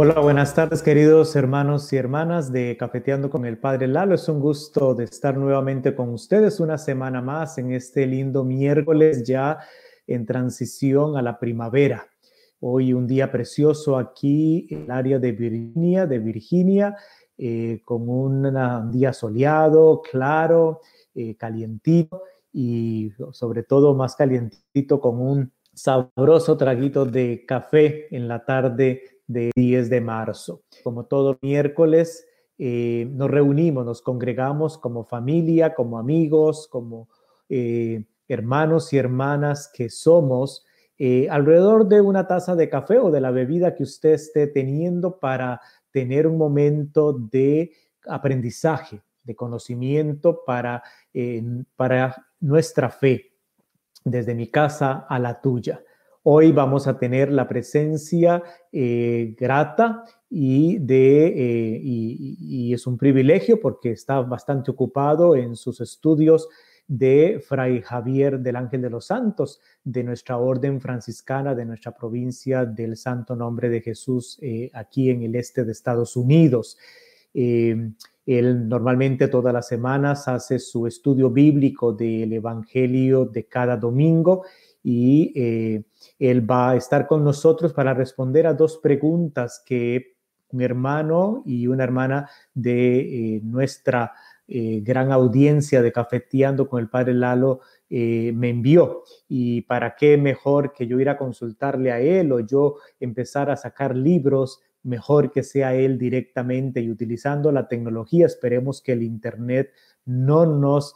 Hola, buenas tardes queridos hermanos y hermanas de Cafeteando con el Padre Lalo. Es un gusto de estar nuevamente con ustedes una semana más en este lindo miércoles ya en transición a la primavera. Hoy un día precioso aquí en el área de Virginia, de Virginia, eh, con un día soleado, claro, eh, calientito y sobre todo más calientito con un sabroso traguito de café en la tarde de 10 de marzo. Como todo miércoles, eh, nos reunimos, nos congregamos como familia, como amigos, como eh, hermanos y hermanas que somos, eh, alrededor de una taza de café o de la bebida que usted esté teniendo para tener un momento de aprendizaje, de conocimiento para, para nuestra fe, desde mi casa a la tuya. Hoy vamos a tener la presencia eh, grata y, de, eh, y, es un privilegio porque está bastante ocupado en sus estudios de Fray Javier del Ángel de los Santos, de nuestra orden franciscana, de nuestra provincia del Santo Nombre de Jesús, eh, aquí en el este de Estados Unidos. él normalmente todas las semanas hace su estudio bíblico del Evangelio de cada domingo y él va a estar con nosotros para responder a dos preguntas que un hermano y una hermana de eh, nuestra eh, gran audiencia de Cafeteando con el Padre Lalo me envió. Y para qué mejor que yo ir a consultarle a él o yo empezar a sacar libros, mejor que sea él directamente y utilizando la tecnología. Esperemos que el Internet no nos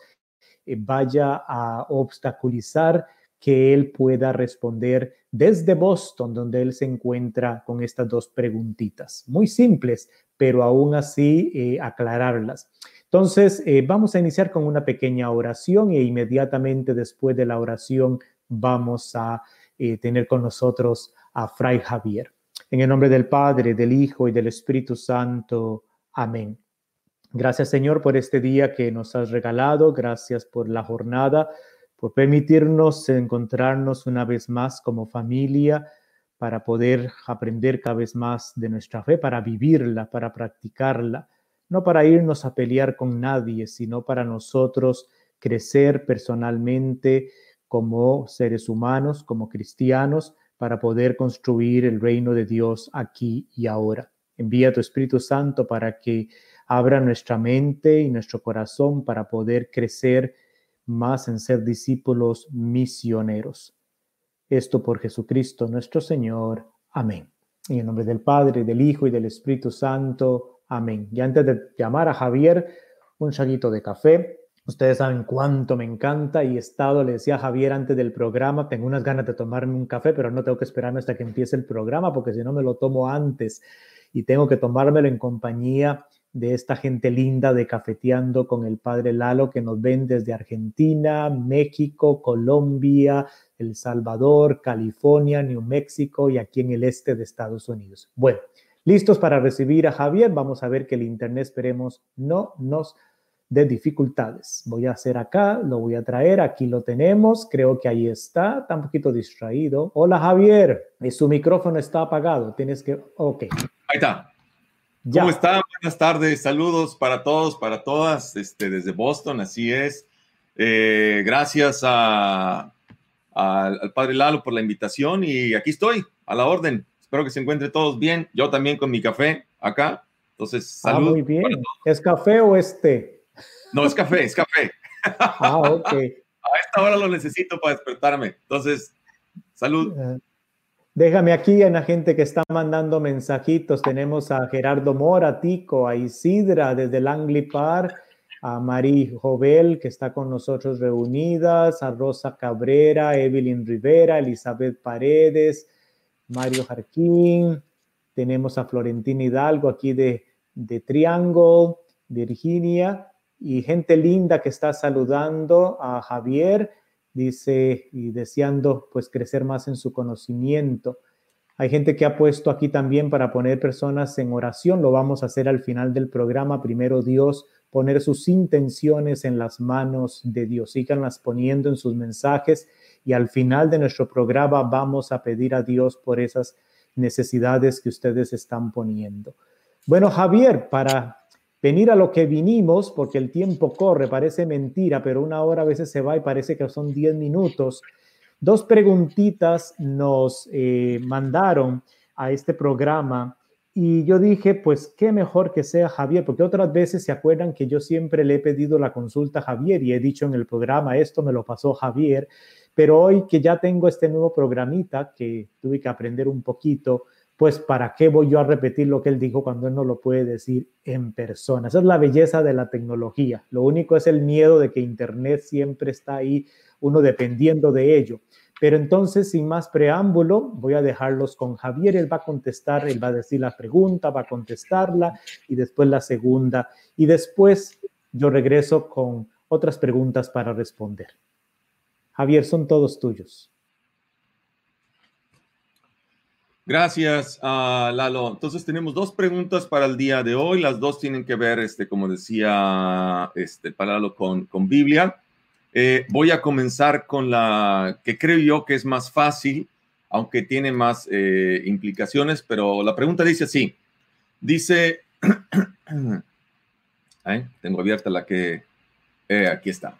vaya a obstaculizar que él pueda responder desde Boston, donde él se encuentra con estas dos preguntitas. Muy simples, pero aún así eh, aclararlas. Entonces, eh, vamos a iniciar con una pequeña oración e inmediatamente después de la oración vamos a eh, tener con nosotros a Fray Javier. En el nombre del Padre, del Hijo y del Espíritu Santo. Amén. Gracias Señor por este día que nos has regalado. Gracias por la jornada por permitirnos encontrarnos una vez más como familia para poder aprender cada vez más de nuestra fe, para vivirla, para practicarla, no para irnos a pelear con nadie, sino para nosotros crecer personalmente como seres humanos, como cristianos, para poder construir el reino de Dios aquí y ahora. Envía tu Espíritu Santo para que abra nuestra mente y nuestro corazón para poder crecer más en ser discípulos misioneros. Esto por Jesucristo nuestro Señor. Amén. En el nombre del Padre, del Hijo y del Espíritu Santo. Amén. Y antes de llamar a Javier, un chaguito de café. Ustedes saben cuánto me encanta y he estado, le decía a Javier antes del programa, tengo unas ganas de tomarme un café, pero no tengo que esperarme hasta que empiece el programa porque si no me lo tomo antes y tengo que tomármelo en compañía de esta gente linda de Cafeteando con el Padre Lalo que nos ven desde Argentina, México, Colombia, El Salvador, California, New México y aquí en el este de Estados Unidos. Bueno, listos para recibir a Javier. Vamos a ver que el Internet, esperemos, no nos dé dificultades. Voy a hacer acá, lo voy a traer, aquí lo tenemos, creo que ahí está, está un poquito distraído. Hola Javier, su micrófono está apagado, tienes que, ok. Ahí está. ¿Cómo están? Buenas tardes, saludos para todos, para todas, este, desde Boston, así es. Eh, gracias a, al padre Lalo por la invitación y aquí estoy, a la orden. Espero que se encuentren todos bien. Yo también con mi café acá. Entonces, salud. Ah, muy bien. ¿Es café o este? No, es café, es café. Ah, ok. a esta hora lo necesito para despertarme. Entonces, salud. Ah, Déjame aquí en la gente que está mandando mensajitos. Tenemos a Gerardo Mora, Tico, a Isidra desde Langley Park, a Marí Jovel que está con nosotros reunidas, a Rosa Cabrera, Evelyn Rivera, Elizabeth Paredes, Mario Jarquín. Tenemos a Florentina Hidalgo aquí de, de Triangle, Virginia, y gente linda que está saludando a Javier dice, y deseando pues crecer más en su conocimiento. Hay gente que ha puesto aquí también para poner personas en oración, lo vamos a hacer al final del programa. Primero Dios, poner sus intenciones en las manos de Dios, síganlas poniendo en sus mensajes y al final de nuestro programa vamos a pedir a Dios por esas necesidades que ustedes están poniendo. Bueno, Javier, para venir a lo que vinimos, porque el tiempo corre, parece mentira, pero una hora a veces se va y parece que son 10 minutos. Dos preguntitas nos eh, mandaron a este programa y yo dije, pues qué mejor que sea Javier, porque otras veces se acuerdan que yo siempre le he pedido la consulta a Javier y he dicho en el programa, esto me lo pasó Javier, pero hoy que ya tengo este nuevo programita que tuve que aprender un poquito, pues ¿para qué voy yo a repetir lo que él dijo cuando él no lo puede decir en persona? Esa es la belleza de la tecnología. Lo único es el miedo de que Internet siempre está ahí, uno dependiendo de ello. Pero entonces, sin más preámbulo, voy a dejarlos con Javier. Él va a contestar, él va a decir la pregunta, va a contestarla y después la segunda. Y después yo regreso con otras preguntas para responder. Javier, son todos tuyos. Gracias, uh, Lalo. Entonces tenemos dos preguntas para el día de hoy. Las dos tienen que ver, este, como decía este, para Lalo, con, con Biblia. Eh, voy a comenzar con la que creo yo que es más fácil, aunque tiene más eh, implicaciones, pero la pregunta dice así. Dice, tengo abierta la que, eh, aquí está.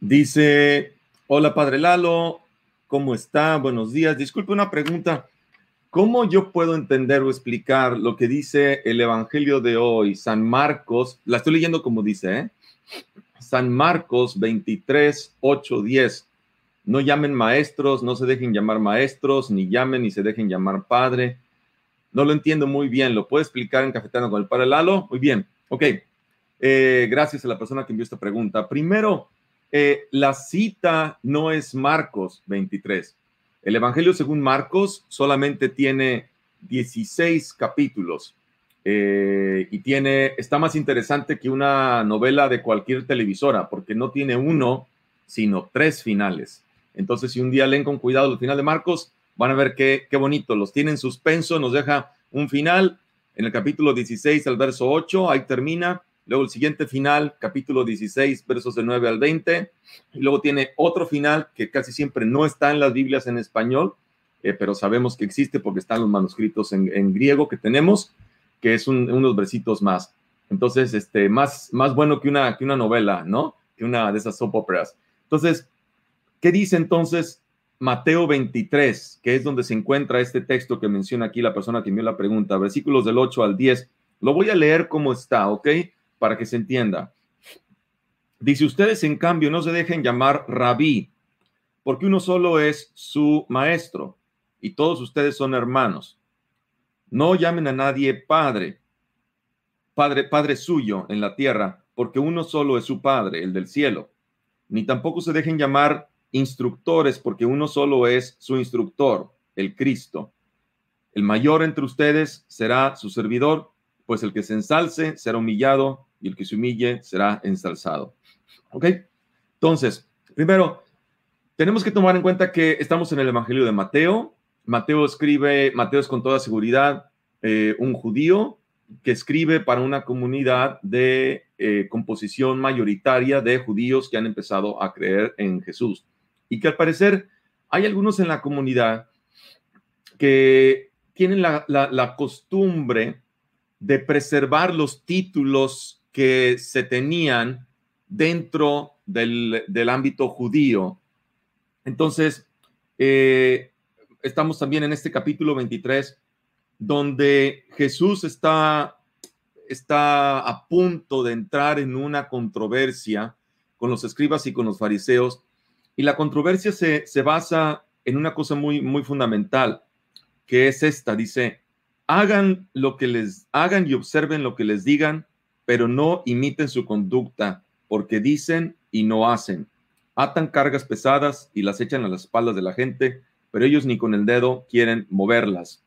Dice, hola Padre Lalo, ¿cómo está? Buenos días. Disculpe una pregunta. ¿Cómo yo puedo entender o explicar lo que dice el Evangelio de hoy, San Marcos? La estoy leyendo como dice, ¿eh? San Marcos 23, 8, 10. No llamen maestros, no se dejen llamar maestros, ni llamen ni se dejen llamar padre. No lo entiendo muy bien. ¿Lo puedo explicar en Cafetano con el Padre Lalo? Muy bien. Ok. Eh, gracias a la persona que envió esta pregunta. Primero, eh, la cita no es Marcos 23. El Evangelio según Marcos solamente tiene 16 capítulos. Eh, y tiene, está más interesante que una novela de cualquier televisora, porque no tiene uno, sino tres finales. Entonces, si un día leen con cuidado el final de Marcos, van a ver qué, qué bonito, los tiene en suspenso, nos deja un final en el capítulo 16 al verso 8, ahí termina, luego el siguiente final, capítulo 16, versos de 9 al 20, y luego tiene otro final que casi siempre no está en las Biblias en español, eh, pero sabemos que existe porque están los manuscritos en, en griego que tenemos, que es unos versitos más. Entonces, este, más, más bueno que una, que una novela, ¿no? Que una de esas soap operas. Entonces, ¿qué dice entonces Mateo 23, que es donde se encuentra este texto que menciona aquí la persona que envió la pregunta, versículos del 8 al 10? Lo voy a leer como está, ¿ok? Para que se entienda. Dice, ustedes en cambio no se dejen llamar rabí, porque uno solo es su maestro y todos ustedes son hermanos. No llamen a nadie padre, padre, padre suyo en la tierra, porque uno solo es su padre, el del cielo. Ni tampoco se dejen llamar instructores, porque uno solo es su instructor, el Cristo. El mayor entre ustedes será su servidor, pues el que se ensalce será humillado y el que se humille será ensalzado. ¿Ok? Entonces, primero, tenemos que tomar en cuenta que estamos en el Evangelio de Mateo, Mateo escribe, Mateo es con toda seguridad eh, un judío que escribe para una comunidad de eh, composición mayoritaria de judíos que han empezado a creer en Jesús. Y que al parecer hay algunos en la comunidad que tienen la, costumbre de preservar los títulos que se tenían dentro del, ámbito judío. Entonces, eh, estamos también en este capítulo 23, donde Jesús está, está a punto de entrar en una controversia con los escribas y con los fariseos. Y la controversia se, se basa en una cosa muy, muy fundamental, que es esta. Dice, hagan lo que les hagan y observen lo que les digan, pero no imiten su conducta, porque dicen y no hacen. Atan cargas pesadas y las echan a las espaldas de la gente, pero ellos ni con el dedo quieren moverlas.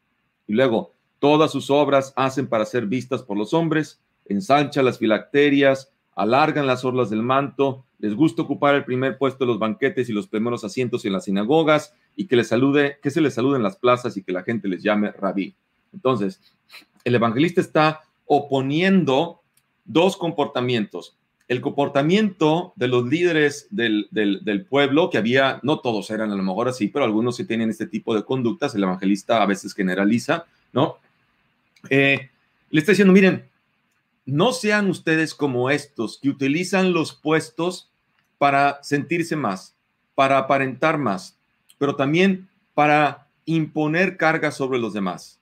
Y luego, todas sus obras hacen para ser vistas por los hombres, ensanchan las filacterias, alargan las orlas del manto, les gusta ocupar el primer puesto de los banquetes y los primeros asientos en las sinagogas, y que que se les salude en las plazas y que la gente les llame rabí. Entonces, el evangelista está oponiendo dos comportamientos. el comportamiento de los líderes del, del, pueblo, que había, no todos eran a lo mejor así, pero algunos sí tienen este tipo de conductas, el evangelista a veces generaliza, ¿no? Eh, le está diciendo, miren, no sean ustedes como estos que utilizan los puestos para sentirse más, para aparentar más, pero también para imponer cargas sobre los demás,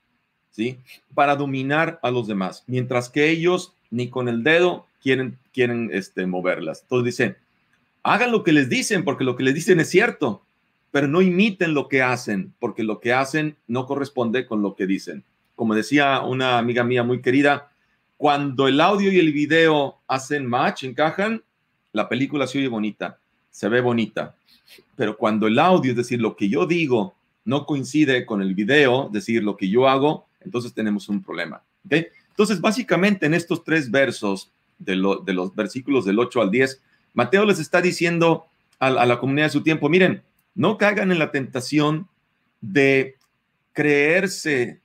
¿sí? Para dominar a los demás, mientras que ellos ni con el dedo quieren, quieren este, moverlas. Entonces dice, hagan lo que les dicen, porque lo que les dicen es cierto, pero no imiten lo que hacen, porque lo que hacen no corresponde con lo que dicen. Como decía una amiga mía muy querida, cuando el audio y el video hacen match, encajan, la película se oye bonita, se ve bonita. Pero cuando el audio, es decir, lo que yo digo, no coincide con el video, es decir, lo que yo hago, entonces tenemos un problema. Entonces, básicamente en estos tres versos de, los versículos del 8 al 10, Mateo les está diciendo a, la comunidad de su tiempo, miren, no caigan en la tentación de creerse,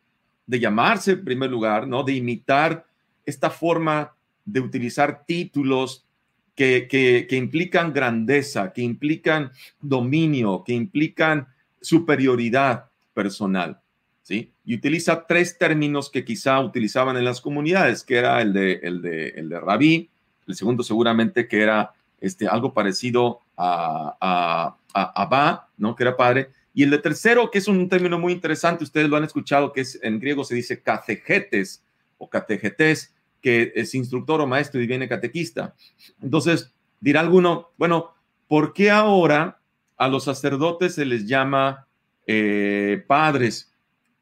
de llamarse en primer lugar, ¿no? De imitar esta forma de utilizar títulos que, implican grandeza, que implican dominio, que implican superioridad personal. Y utiliza tres términos que quizá utilizaban en las comunidades, que era el de, el de, el de rabí, el segundo seguramente que era este, algo parecido a, a, a Abba, ¿no? que era padre, y el de tercero, que es un término muy interesante, ustedes lo han escuchado, que es en griego se dice categetes o categetes, que es instructor o maestro y viene catequista. Entonces, dirá alguno, bueno, ¿por qué ahora a los sacerdotes se les llama eh, padres?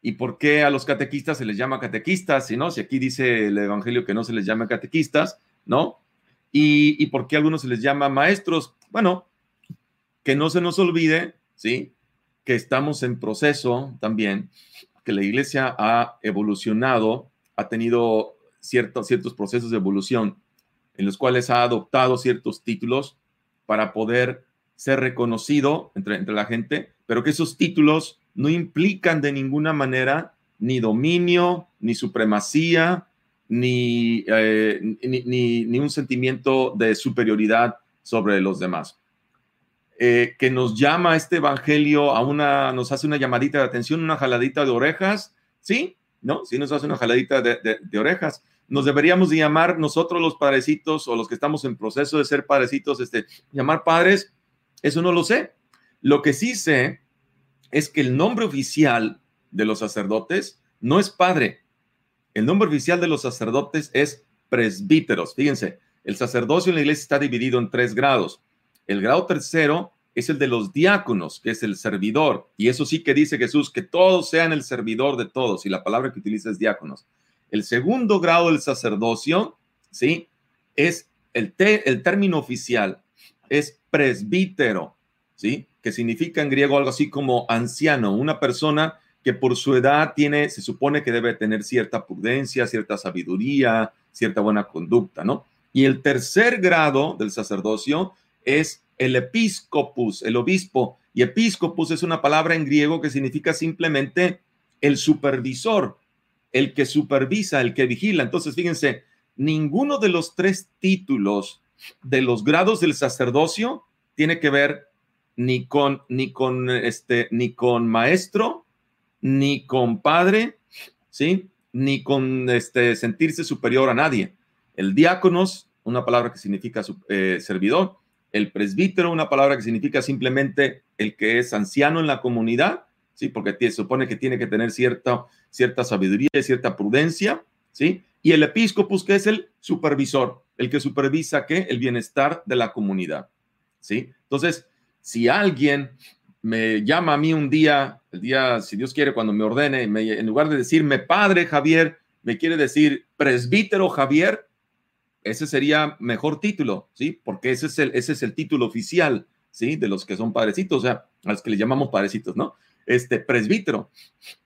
¿Y por qué a los catequistas se les llama catequistas? Si no, si aquí dice el Evangelio que no se les llama catequistas, ¿no? ¿Y, y por qué a algunos se les llama maestros? Bueno, que no se nos olvide, ¿sí? Que estamos en proceso también, que la iglesia ha evolucionado, ha tenido ciertos, ciertos procesos de evolución en los cuales ha adoptado ciertos títulos para poder ser reconocido entre, entre la gente, pero que esos títulos no implican de ninguna manera ni dominio, ni supremacía, ni, eh, ni, ni, un sentimiento de superioridad sobre los demás. Eh, que nos llama este evangelio a una, nos hace una llamadita de atención, una jaladita de orejas, ¿sí? ¿No? Sí nos hace una jaladita de, de orejas, nos deberíamos de llamar nosotros los padrecitos o los que estamos en proceso de ser padrecitos, este, llamar padres, eso no lo sé. Lo que sí sé es que el nombre oficial de los sacerdotes no es padre. El nombre oficial de los sacerdotes es presbíteros. Fíjense, el sacerdocio en la iglesia está dividido en tres grados. El grado tercero es el de los diáconos, que es el servidor. Y eso sí que dice Jesús, que todos sean el servidor de todos. Y la palabra que utiliza es diáconos. El segundo grado del sacerdocio, ¿sí? Es el, el término oficial, es presbítero, ¿sí? Que significa en griego algo así como anciano, una persona que por su edad tiene, se supone que debe tener cierta prudencia, cierta sabiduría, cierta buena conducta, ¿no? Y el tercer grado del sacerdocio es el episcopus, el obispo. Y episcopus es una palabra en griego que significa simplemente el supervisor, el que supervisa, el que vigila. Entonces, fíjense, ninguno de los tres títulos de los grados del sacerdocio tiene que ver ni con, ni con, este, ni con maestro, ni con padre, ¿sí? Ni con este, sentirse superior a nadie. El diáconos, una palabra que significa eh, servidor, el presbítero, una palabra que significa simplemente el que es anciano en la comunidad, ¿sí? Porque se supone que tiene que tener cierta, cierta sabiduría y cierta prudencia, ¿sí? Y el episcopus, que es el supervisor, el que supervisa ¿qué? el bienestar de la comunidad, ¿sí? Entonces, si alguien me llama a mí un día, el día, si Dios quiere, cuando me ordene, en lugar de decirme padre Javier, me quiere decir presbítero Javier, ese sería mejor título, ¿sí? Porque ese es el, ese es el título oficial, ¿sí? De los que son padrecitos, o sea, a los que le llamamos padrecitos, ¿no? Este presbítero,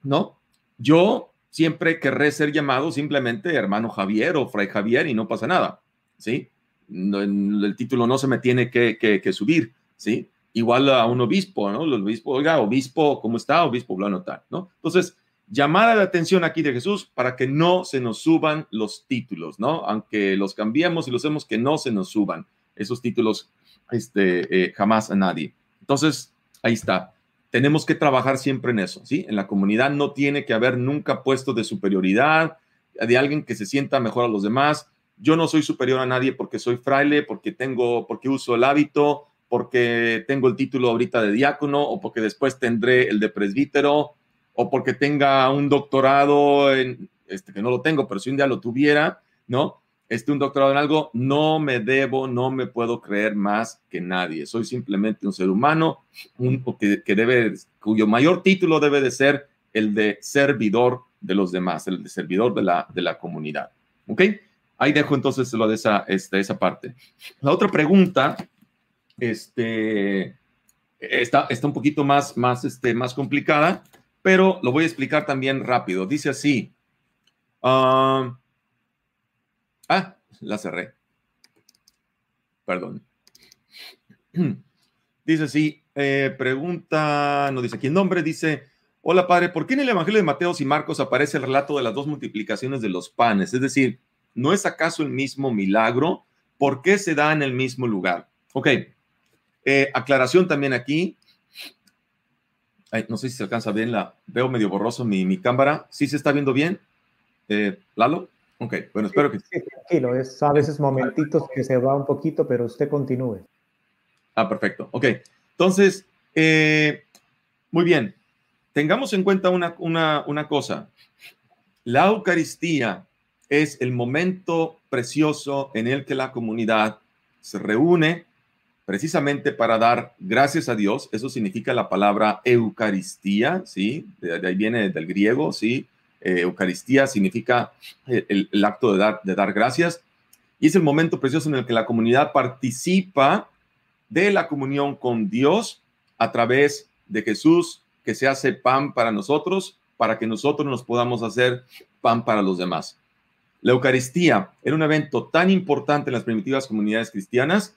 ¿no? Yo siempre querré ser llamado simplemente hermano Javier o fray Javier y no pasa nada, ¿sí? el título no se me tiene que, subir, ¿sí? Igual a un obispo, ¿no? El obispo, oiga, obispo, ¿cómo está? Obispo, bueno, tal, ¿no? Entonces, llamada de atención aquí de Jesús para que no se nos suban los títulos, ¿no? Aunque los cambiemos y los hacemos que no se nos suban esos títulos este, eh, jamás a nadie. Entonces, ahí está. Tenemos que trabajar siempre en eso, ¿sí? En la comunidad no tiene que haber nunca puesto de superioridad, de alguien que se sienta mejor a los demás. Yo no soy superior a nadie porque soy fraile, porque tengo, porque uso el hábito, porque tengo el título ahorita de diácono o porque después tendré el de presbítero o porque tenga un doctorado en, este, que no lo tengo, pero si un día lo tuviera, ¿no? Este, un doctorado en algo, no me debo, no me puedo creer más que nadie. Soy simplemente un ser humano un, que, que debe, cuyo mayor título debe de ser el de servidor de los demás, el de servidor de la, de la comunidad. ¿Ok? Ahí dejo entonces lo de esa, este, esa parte. La otra pregunta, este, está, está un poquito más, más, este, más complicada pero lo voy a explicar también rápido. Dice así. ah, ah la cerré. Perdón. Dice así, eh, pregunta, no dice aquí nombre, dice, hola padre, ¿por qué en el Evangelio de Mateo y Marcos aparece el relato de las dos multiplicaciones de los panes? Es decir, ¿no es acaso el mismo milagro? ¿Por qué se da en el mismo lugar? Ok, eh, aclaración también aquí, no sé si se alcanza bien la. Veo medio borroso mi, mi cámara. ¿Sí se está viendo bien? Eh, ¿Lalo? Ok, bueno, espero que. Sí, tranquilo, es a veces momentitos que se va un poquito, pero usted continúe. Ah, perfecto. Ok, entonces, eh, muy bien. Tengamos en cuenta una, una, una cosa. La Eucaristía es el momento precioso en el que la comunidad se reúne precisamente para dar gracias a Dios. Eso significa la palabra Eucaristía, ¿sí? De, ahí viene del griego, ¿sí? Eh, Eucaristía significa el, acto de dar, de dar gracias. Y es el momento precioso en el que la comunidad participa de la comunión con Dios a través de Jesús, que se hace pan para nosotros, para que nosotros nos podamos hacer pan para los demás. La Eucaristía era un evento tan importante en las primitivas comunidades cristianas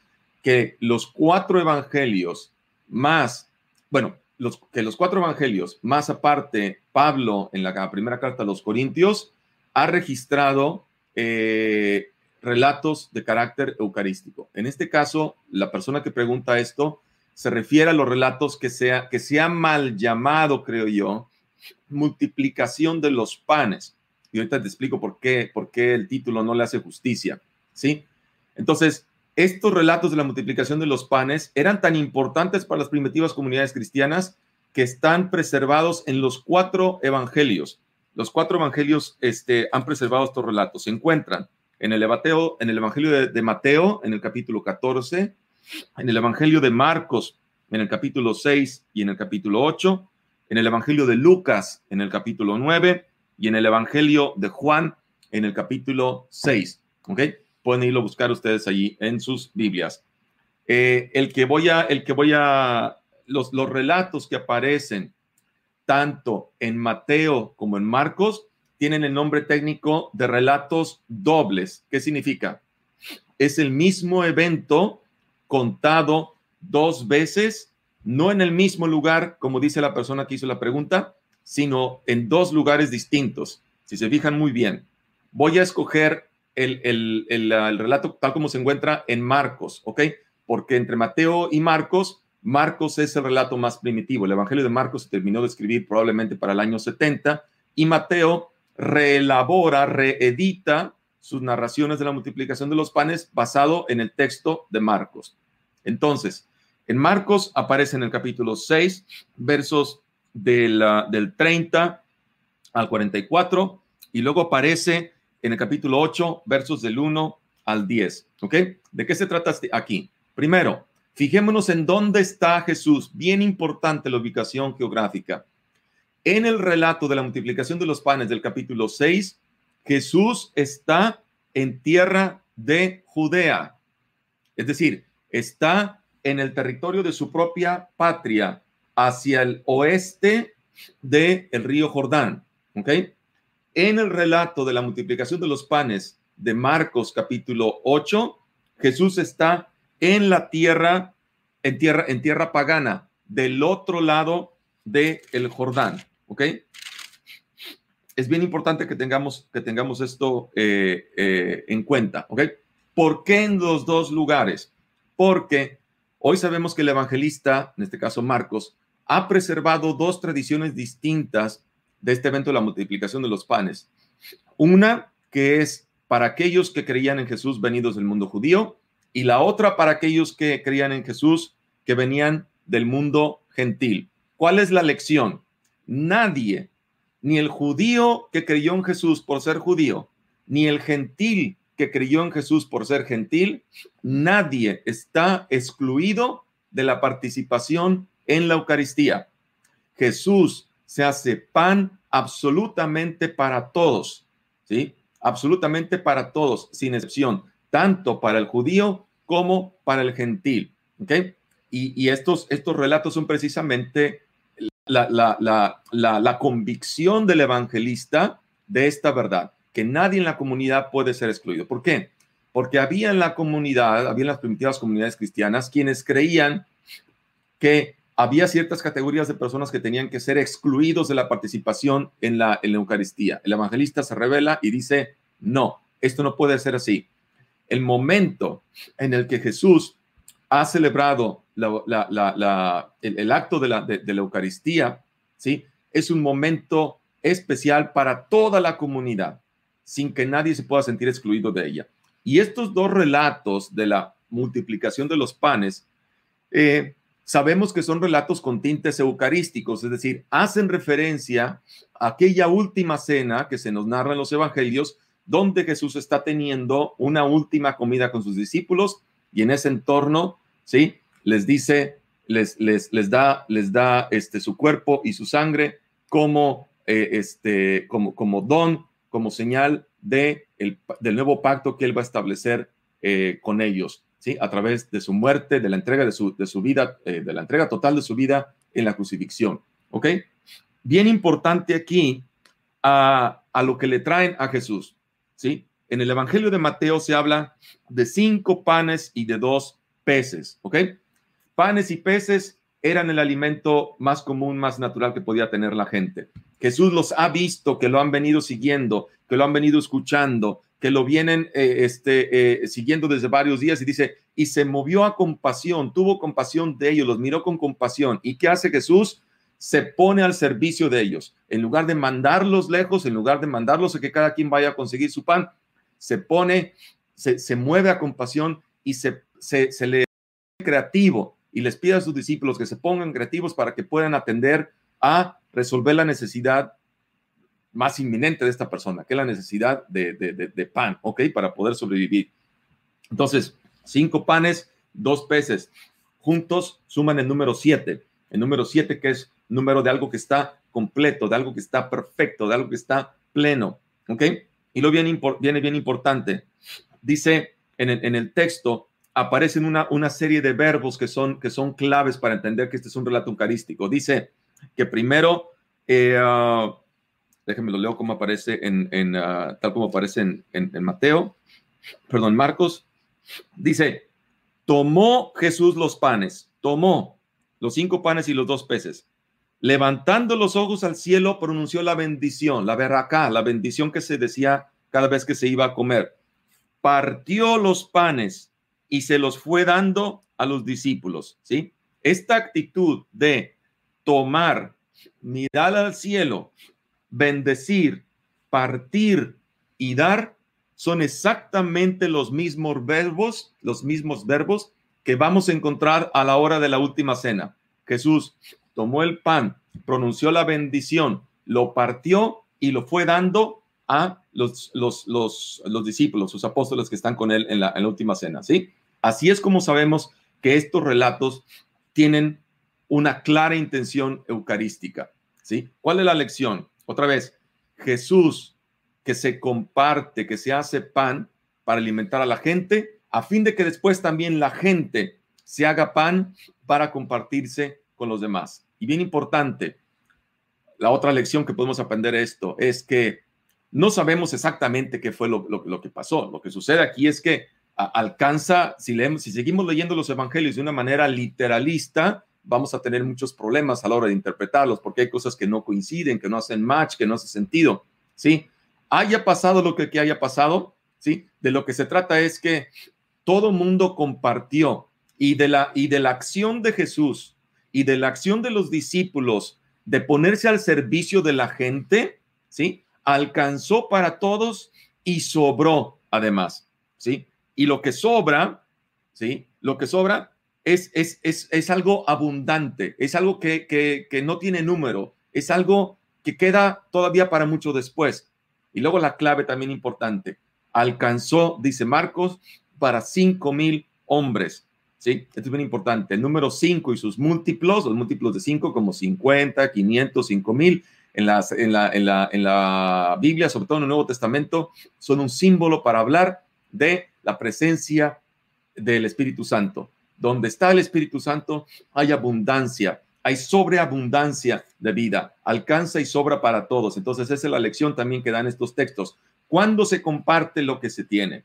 que los cuatro evangelios más, bueno, los, que los cuatro evangelios, más aparte Pablo en la primera carta a los Corintios, ha registrado eh, relatos de carácter eucarístico. En este caso, la persona que pregunta esto se refiere a los relatos que, sea, que se ha mal llamado, creo yo, multiplicación de los panes. Y ahorita te explico por qué, por qué el título no le hace justicia. ¿Sí? Entonces, estos relatos de la multiplicación de los panes eran tan importantes para las primitivas comunidades cristianas que están preservados en los cuatro evangelios. Los cuatro evangelios este, han preservado estos relatos. Se encuentran en el, en el Evangelio de, de, Mateo, en el capítulo 14, en el Evangelio de Marcos, en el capítulo 6 y en el capítulo 8, en el Evangelio de Lucas, en el capítulo 9, y en el Evangelio de Juan, en el capítulo 6. ¿Ok? Pueden irlo a buscar ustedes allí en sus Biblias. Eh, el que voy a, el que voy a, los, los relatos que aparecen tanto en Mateo como en Marcos tienen el nombre técnico de relatos dobles. ¿Qué significa? Es el mismo evento contado dos veces, no en el mismo lugar, como dice la persona que hizo la pregunta, sino en dos lugares distintos. Si se fijan muy bien, voy a escoger el, relato tal como se encuentra en Marcos, ¿ok? Porque entre Mateo y Marcos, Marcos es el relato más primitivo. El Evangelio de Marcos se terminó de escribir probablemente para el año 70 y Mateo reelabora, reedita sus narraciones de la multiplicación de los panes basado en el texto de Marcos. Entonces, en Marcos aparece en el capítulo 6, versos del, del 30 al 44, y luego aparece en el capítulo 8, versos del 1 al 10. ¿Ok? ¿De qué se trata este aquí? Primero, fijémonos en dónde está Jesús. Bien importante la ubicación geográfica. En el relato de la multiplicación de los panes del capítulo 6, Jesús está en tierra de Judea. Es decir, está en el territorio de su propia patria, hacia el oeste del el río Jordán. ¿Ok? En el relato de la multiplicación de los panes de Marcos capítulo 8, Jesús está en la tierra, en tierra, en tierra pagana, del otro lado del el Jordán, ¿ok? es bien importante que tengamos, que tengamos esto eh, eh, en cuenta, ¿ok? ¿Por qué en los dos lugares? Porque hoy sabemos que el evangelista, en este caso Marcos, ha preservado dos tradiciones distintas de este evento de la multiplicación de los panes. Una que es para aquellos que creían en Jesús venidos del mundo judío y la otra para aquellos que creían en Jesús que venían del mundo gentil. ¿Cuál es la lección? Nadie, ni el judío que creyó en Jesús por ser judío, ni el gentil que creyó en Jesús por ser gentil, nadie está excluido de la participación en la Eucaristía. Jesús se hace pan absolutamente para todos, ¿sí? Absolutamente para todos, sin excepción, tanto para el judío como para el gentil, ¿ok? Y, estos, estos relatos son precisamente la, la convicción del evangelista de esta verdad, que nadie en la comunidad puede ser excluido. ¿Por qué? Porque había en la comunidad, había en las primitivas comunidades cristianas, quienes creían que había ciertas categorías de personas que tenían que ser excluidos de la participación en la, Eucaristía. El evangelista se revela y dice, no, esto no puede ser así. El momento en el que Jesús ha celebrado el, acto de la, de la Eucaristía, ¿sí? es un momento especial para toda la comunidad, sin que nadie se pueda sentir excluido de ella. Y estos dos relatos de la multiplicación de los panes eh, sabemos que son relatos con tintes eucarísticos, es decir, hacen referencia a aquella última cena que se nos narra en los evangelios, donde Jesús está teniendo una última comida con sus discípulos y en ese entorno, ¿sí? Les dice, les, les, les da, les da este, su cuerpo y su sangre como, eh, este, como, como don, como señal de el, del nuevo pacto que él va a establecer eh, con ellos. ¿Sí? A través de su muerte, de la entrega de su, de su vida, eh, de la entrega total de su vida en la crucifixión, ¿ok? Bien importante aquí a, a lo que le traen a Jesús, ¿sí? En el Evangelio de Mateo se habla de cinco panes y de dos peces, ¿ok? Panes y peces eran el alimento más común, más natural que podía tener la gente. Jesús los ha visto, que lo han venido siguiendo, que lo han venido escuchando, que lo vienen eh, este, eh, siguiendo desde varios días y dice, y se movió a compasión, tuvo compasión de ellos, los miró con compasión. ¿Y qué hace Jesús? Se pone al servicio de ellos. En lugar de mandarlos lejos, en lugar de mandarlos a que cada quien vaya a conseguir su pan, se pone, se, se mueve a compasión y se, se, se le creativo y les pide a sus discípulos que se pongan creativos para que puedan atender a resolver la necesidad más inminente de esta persona, que es la necesidad de, pan, ¿ok? Para poder sobrevivir. Entonces, cinco panes, dos peces, juntos suman el número siete. El número siete que es número de algo que está completo, de algo que está perfecto, de algo que está pleno, ¿ok? Y lo viene, viene bien importante. Dice en el, en el texto, aparecen una, una serie de verbos que son, que son claves para entender que este es un relato eucarístico. Dice que primero eh, ah, déjenme lo leo como aparece en, ah, tal como aparece en, en, Mateo, perdón, Marcos, dice, tomó Jesús los panes, tomó los cinco panes y los dos peces, levantando los ojos al cielo, pronunció la bendición, la veracá, la bendición que se decía cada vez que se iba a comer, partió los panes y se los fue dando a los discípulos, ¿sí? Esta actitud de tomar, mirar al cielo, bendecir, partir y dar son exactamente los mismos verbos, los mismos verbos que vamos a encontrar a la hora de la última cena. Jesús tomó el pan, pronunció la bendición, lo partió y lo fue dando a los, los, los, los discípulos, sus apóstoles que están con él en la, en la última cena, ¿sí? Así es como sabemos que estos relatos tienen una clara intención eucarística, ¿sí? ¿Cuál es la lección? Otra vez, Jesús que se comparte, que se hace pan para alimentar a la gente, a fin de que después también la gente se haga pan para compartirse con los demás. Y bien importante, la otra lección que podemos aprender de esto es que no sabemos exactamente qué fue lo, que pasó. Lo que sucede aquí es que alcanza, si, leemos, si seguimos leyendo los evangelios de una manera literalista, vamos a tener muchos problemas a la hora de interpretarlos porque hay cosas que no coinciden, que no hacen match, que no hace sentido. ¿sí? Haya pasado lo que, que haya pasado, ¿sí? De lo que se trata es que todo mundo compartió y de la, y de la acción de Jesús y de la acción de los discípulos de ponerse al servicio de la gente, ¿sí? Alcanzó para todos y sobró además, ¿sí? Y lo que sobra, ¿sí? Lo que sobra es, es, es, es algo abundante, es algo que, que, que no tiene número, es algo que queda todavía para mucho después. Y luego la clave también importante, alcanzó, dice Marcos, para cinco mil hombres. ¿sí? Esto es bien importante. El número 5 y sus múltiplos, los múltiplos de 5 como 50, 500, 5000, en, las, en, la, en, la, en la Biblia, sobre todo en el Nuevo Testamento, son un símbolo para hablar de la presencia del Espíritu Santo. Donde está el Espíritu Santo hay abundancia, hay sobreabundancia de vida, alcanza y sobra para todos. Entonces esa es la lección también que dan estos textos. ¿Cuándo se comparte lo que se tiene?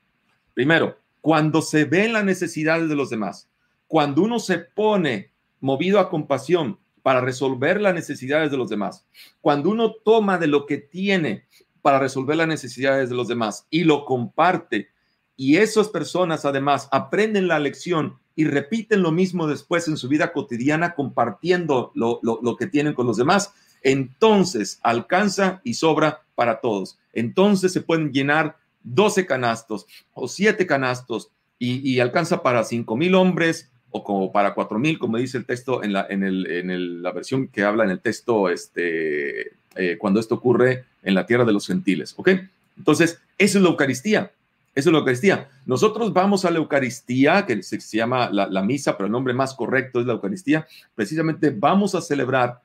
Primero, cuando se ven las necesidades de los demás, cuando uno se pone movido a compasión para resolver las necesidades de los demás, cuando uno toma de lo que tiene para resolver las necesidades de los demás y lo comparte, y esas personas además aprenden la lección y repiten lo mismo después en su vida cotidiana compartiendo lo, lo, que tienen con los demás, entonces alcanza y sobra para todos. Entonces se pueden llenar 12 canastos o 7 canastos y, alcanza para 5 mil hombres o como para 4 mil, como dice el texto en la, en, el, en la versión que habla en el texto, este, eh, cuando esto ocurre en la tierra de los gentiles. ¿Ok? Entonces, eso es la Eucaristía. Eso es la Eucaristía. Nosotros vamos a la Eucaristía, que se, llama la, misa, pero el nombre más correcto es la Eucaristía. Precisamente vamos a celebrar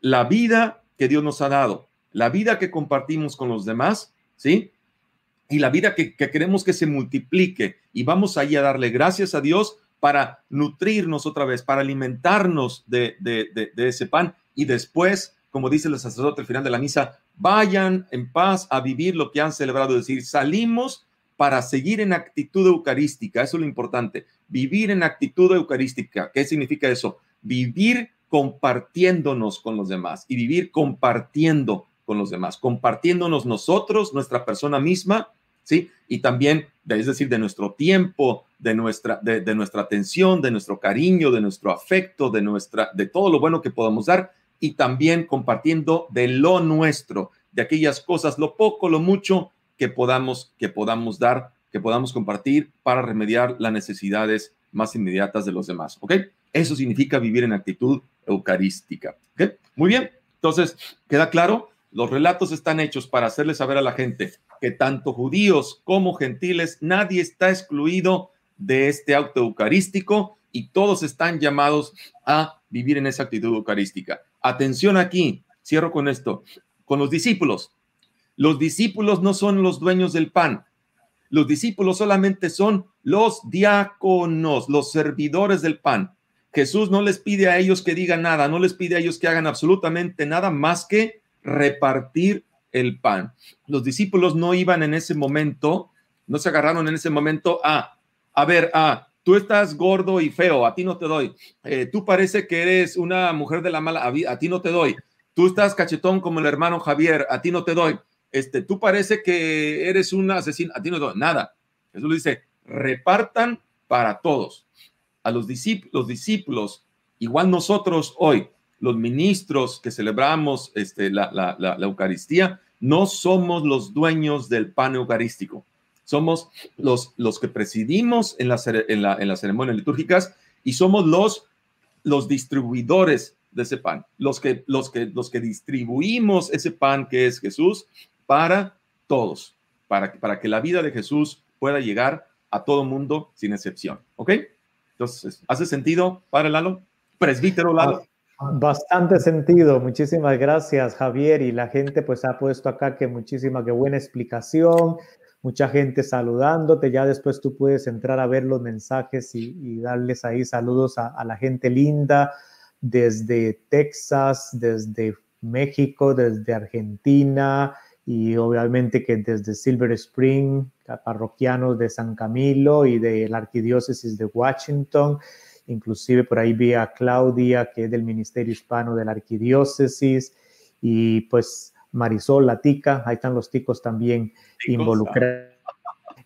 la vida que Dios nos ha dado, la vida que compartimos con los demás, ¿sí? y la vida que, queremos que se multiplique y vamos ahí a darle gracias a Dios para nutrirnos otra vez, para alimentarnos de, ese pan y después, como dice el sacerdote al final de la misa, vayan en paz a vivir lo que han celebrado, es decir, salimos para seguir en actitud eucarística, eso es lo importante, vivir en actitud eucarística. ¿Qué significa eso? Vivir compartiéndonos con los demás y vivir compartiendo con los demás, compartiéndonos nosotros, nuestra persona misma, ¿sí? Y también, es decir, de nuestro tiempo, de nuestra, de, nuestra atención, de nuestro cariño, de nuestro afecto, de, nuestra, de todo lo bueno que podamos dar y también compartiendo de lo nuestro, de aquellas cosas, lo poco, lo mucho que podamos, que podamos dar, que podamos compartir para remediar las necesidades más inmediatas de los demás, ¿ok? Eso significa vivir en actitud eucarística, ¿ok? Muy bien, entonces, ¿queda claro? Los relatos están hechos para hacerle saber a la gente que tanto judíos como gentiles, nadie está excluido de este auto eucarístico y todos están llamados a vivir en esa actitud eucarística. Atención aquí, cierro con esto, con los discípulos. Los discípulos no son los dueños del pan. Los discípulos solamente son los diáconos, los servidores del pan. Jesús no les pide a ellos que digan nada, no les pide a ellos que hagan absolutamente nada más que repartir el pan. Los discípulos no iban en ese momento, no se agarraron en ese momento a, a ver, a, tú estás gordo y feo, a ti no te doy. Eh, tú parece que eres una mujer de la mala, a, ti no te doy. Tú estás cachetón como el hermano Javier, a ti no te doy. Este, tú parece que eres un asesino, a ti no. Nada. Jesús dice, repartan para todos. A los discípulos, los discípulos, igual nosotros hoy, los ministros que celebramos este, la, la, la, Eucaristía, no somos los dueños del pan eucarístico. Somos los, los que presidimos en, la, en, en las ceremonias litúrgicas y somos los, los distribuidores de ese pan, los que, los, que, los que distribuimos ese pan que es Jesús para todos, para, para que la vida de Jesús pueda llegar a todo mundo sin excepción. ¿Ok? Entonces, ¿hace sentido, Padre Lalo? Presbítero Lalo. Bastante sentido, muchísimas gracias Javier y la gente pues ha puesto acá que muchísima, que buena explicación, mucha gente saludándote, ya después tú puedes entrar a ver los mensajes y, darles ahí saludos a, la gente linda desde Texas, desde México, desde Argentina y obviamente que desde Silver Spring, parroquianos de San Camilo y de la arquidiócesis de Washington inclusive por ahí vi a Claudia, que es del Ministerio Hispano de la Arquidiócesis, y pues Marisol, la tica, ahí están los ticos también involucrados.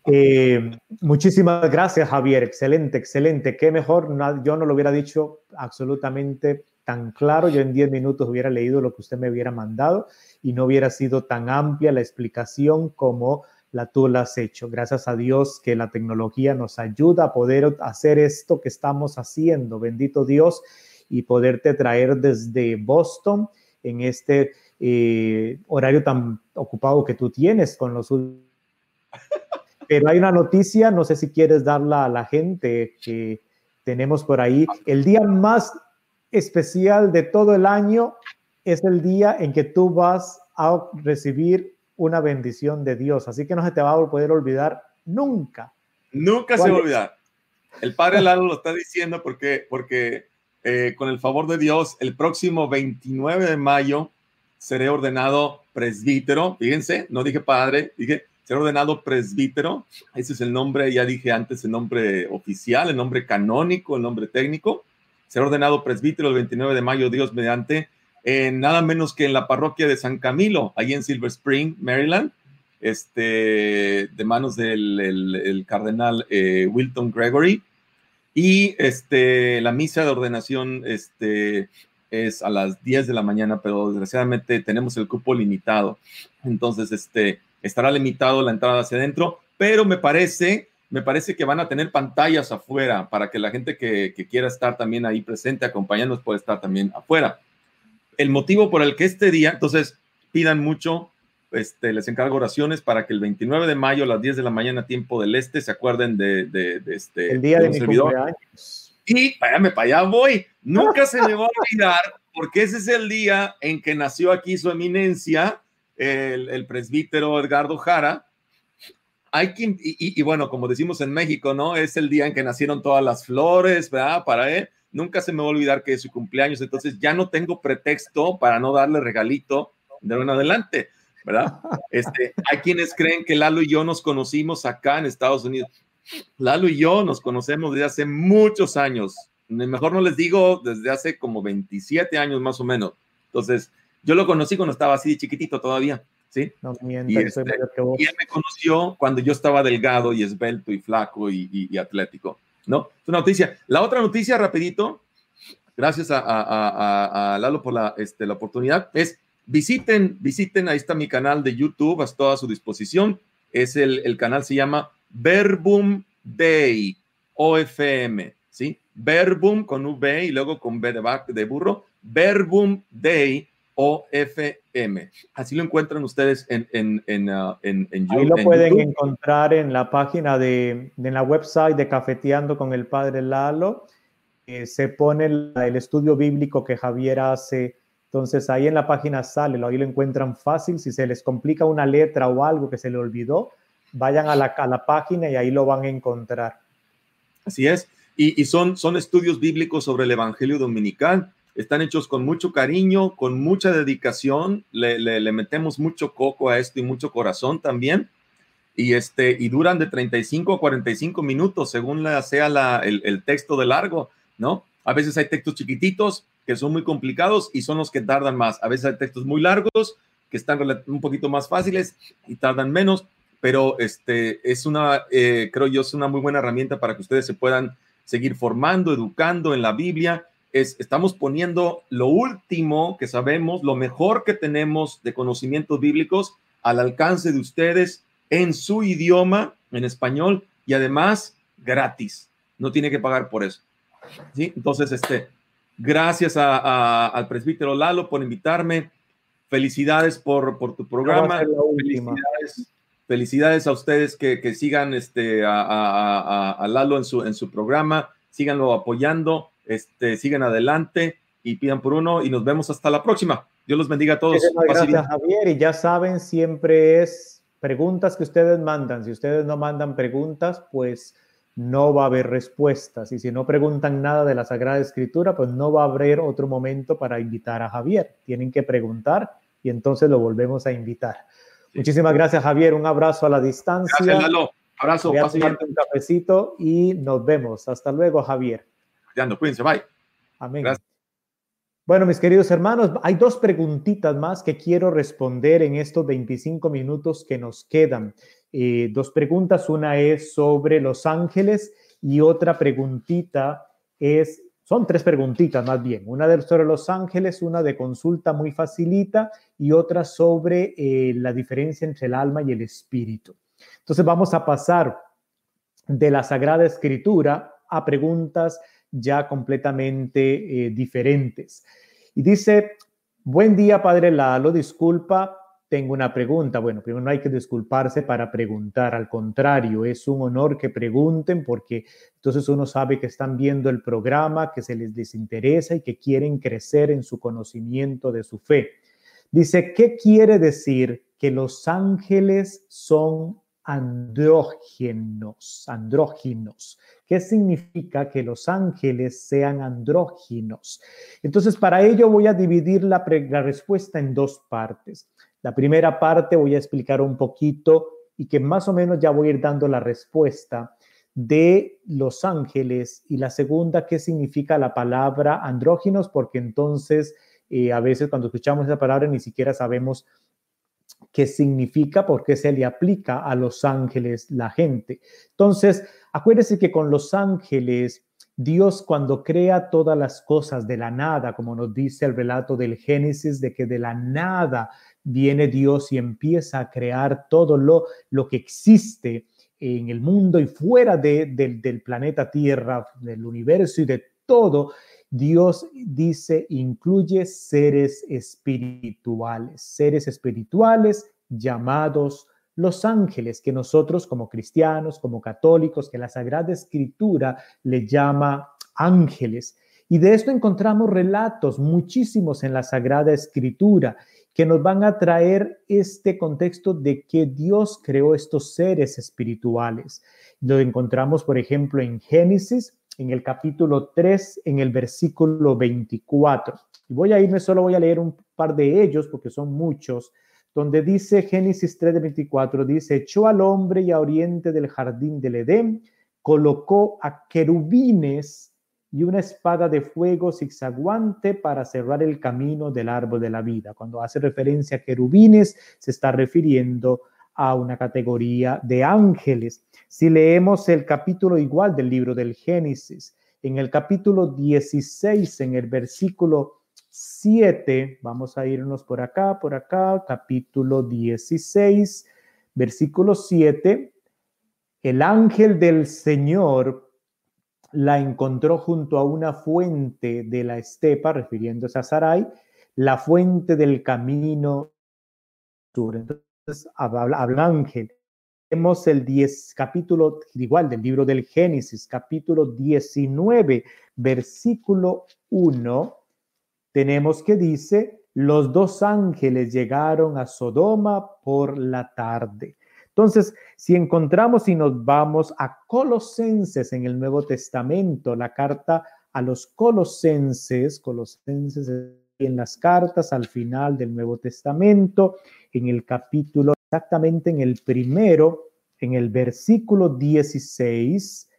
Eh, muchísimas gracias, Javier. Excelente, excelente. Qué mejor, yo no lo hubiera dicho absolutamente tan claro. Yo en 10 minutos hubiera leído lo que usted me hubiera mandado y no hubiera sido tan amplia la explicación como la tú la has hecho. Gracias a Dios que la tecnología nos ayuda a poder hacer esto que estamos haciendo. Bendito Dios y poderte traer desde Boston en este eh, horario tan ocupado que tú tienes con los... Pero hay una noticia, no sé si quieres darla a la gente que tenemos por ahí. El día más especial de todo el año es el día en que tú vas a recibir una bendición de Dios. Así que no se te va a poder olvidar nunca. Nunca se va a olvidar. El Padre Lalo lo está diciendo porque, porque eh, con el favor de Dios, el próximo 29 de mayo seré ordenado presbítero. Fíjense, no dije padre, dije seré ordenado presbítero. Ese es el nombre, ya dije antes, el nombre oficial, el nombre canónico, el nombre técnico. Seré ordenado presbítero el 29 de mayo, Dios mediante nada menos que en la parroquia de San Camilo, ahí en Silver Spring, Maryland, este, de manos del cardenal eh, Wilton Gregory. Y este, la misa de ordenación este, es a las 10 de la mañana, pero desgraciadamente tenemos el cupo limitado. Entonces, este, estará limitado la entrada hacia adentro, pero me parece, me parece que van a tener pantallas afuera para que la gente que, que quiera estar también ahí presente, acompañándonos, pueda estar también afuera el motivo por el que este día, entonces pidan mucho, este, les encargo oraciones para que el 29 de mayo a las 10 de la mañana, tiempo del este, se acuerden de, este. El día de, mi cumpleaños. Y váyame para allá voy. Nunca se me va a olvidar, porque ese es el día en que nació aquí su eminencia, el, presbítero Edgardo Jara. Hay quien, y, y, bueno, como decimos en México, ¿no? Es el día en que nacieron todas las flores, ¿verdad? Para él nunca se me va a olvidar que es su cumpleaños, entonces ya no tengo pretexto para no darle regalito de ahora en adelante, ¿verdad? Este, hay quienes creen que Lalo y yo nos conocimos acá en Estados Unidos. Lalo y yo nos conocemos desde hace muchos años, mejor no les digo desde hace como 27 años más o menos. Entonces, yo lo conocí cuando estaba así de chiquitito todavía, ¿sí? No y, este, y él me conoció cuando yo estaba delgado y esbelto y flaco y atlético. ¿no? Es una noticia. La otra noticia, rapidito, gracias a, Lalo por la, este, la oportunidad, es visiten, visiten, ahí está mi canal de YouTube, a toda su disposición. Es el, el canal, se llama Verbum Day, OFM, ¿sí? Verbum con V y luego con B de, de burro, Verbum Day, OFM. Así lo encuentran ustedes en, en, en, uh, en, YouTube. Ahí lo pueden encontrar en la página de, en la website de Cafeteando con el Padre Lalo. Eh, se pone el, estudio bíblico que Javier hace. Entonces ahí en la página sale, ahí lo encuentran fácil. Si se les complica una letra o algo que se le olvidó, vayan a la, a la página y ahí lo van a encontrar. Así es. Y, y son, son estudios bíblicos sobre el Evangelio Dominical están hechos con mucho cariño, con mucha dedicación, le, metemos mucho coco a esto y mucho corazón también. Y, este, y duran de 35 a 45 minutos según la, sea el, texto de largo, ¿no? A veces hay textos chiquititos que son muy complicados y son los que tardan más. A veces hay textos muy largos que están un poquito más fáciles y tardan menos, pero este, es una, eh, creo yo, es una muy buena herramienta para que ustedes se puedan seguir formando, educando en la Biblia estamos poniendo lo último que sabemos, lo mejor que tenemos de conocimientos bíblicos al alcance de ustedes en su idioma, en español, y además gratis. No tiene que pagar por eso. ¿Sí? Entonces, este, gracias al presbítero Lalo por invitarme. Felicidades por, por tu programa. Felicidades, felicidades, a ustedes que, que sigan este, a, a, Lalo en su, en su programa. Síganlo apoyando este, sigan adelante y pidan por uno y nos vemos hasta la próxima. Dios los bendiga a todos. Gracias, Javier. Y ya saben, siempre es preguntas que ustedes mandan. Si ustedes no mandan preguntas, pues no va a haber respuestas. Y si no preguntan nada de la Sagrada Escritura, pues no va a haber otro momento para invitar a Javier. Tienen que preguntar y entonces lo volvemos a invitar. Muchísimas gracias, Javier. Un abrazo a la distancia. Gracias, Lalo. Abrazo. Voy a un cafecito y nos vemos. Hasta luego, Javier. Cuídense, bye. Amén. Gracias. Bueno, mis queridos hermanos, hay dos preguntitas más que quiero responder en estos 25 minutos que nos quedan. Eh, dos preguntas, una es sobre los ángeles y otra preguntita es, son tres preguntitas más bien, una de sobre los ángeles, una de consulta muy facilita y otra sobre eh, la diferencia entre el alma y el espíritu. Entonces vamos a pasar de la Sagrada Escritura a preguntas ya completamente eh, diferentes. Y dice, buen día, Padre Lalo, disculpa, tengo una pregunta. Bueno, primero no hay que disculparse para preguntar, al contrario, es un honor que pregunten porque entonces uno sabe que están viendo el programa, que se les desinteresa y que quieren crecer en su conocimiento de su fe. Dice, ¿qué quiere decir que los ángeles son andrógenos, andróginos. ¿Qué significa que los ángeles sean andróginos? Entonces, para ello voy a dividir la, respuesta en dos partes. La primera parte voy a explicar un poquito y que más o menos ya voy a ir dando la respuesta de los ángeles y la segunda, qué significa la palabra andróginos, porque entonces eh, a veces cuando escuchamos esa palabra ni siquiera sabemos qué significa, por qué se le aplica a los ángeles la gente. Entonces, acuérdese que con los ángeles, Dios cuando crea todas las cosas de la nada, como nos dice el relato del Génesis, de que de la nada viene Dios y empieza a crear todo lo, lo que existe en el mundo y fuera de, del planeta Tierra, del universo y de todo, Dios dice, incluye seres espirituales, seres espirituales llamados los ángeles, que nosotros como cristianos, como católicos, que la Sagrada Escritura le llama ángeles. Y de esto encontramos relatos muchísimos en la Sagrada Escritura que nos van a traer este contexto de que Dios creó estos seres espirituales. Lo encontramos, por ejemplo, en Génesis en el capítulo 3, en el versículo 24. Y voy a irme, solo voy a leer un par de ellos porque son muchos, donde dice Génesis 3 de 24, dice, echó al hombre y a oriente del jardín del Edén, colocó a querubines y una espada de fuego zigzaguante para cerrar el camino del árbol de la vida. Cuando hace referencia a querubines, se está refiriendo a una categoría de ángeles. Si leemos el capítulo igual del libro del Génesis, en el capítulo 16, en el versículo 7, vamos a irnos por acá, por acá, capítulo 16, versículo 7, el ángel del Señor la encontró junto a una fuente de la estepa, refiriéndose a Sarai, la fuente del camino sur habla, ángel. Vemos el 10, capítulo igual del libro del Génesis, capítulo 19, versículo 1, tenemos que dice, los dos ángeles llegaron a Sodoma por la tarde. Entonces, si encontramos y nos vamos a Colosenses en el Nuevo Testamento, la carta a los Colosenses, Colosenses en las cartas al final del Nuevo Testamento, en el capítulo, exactamente en el primero, en el versículo 16,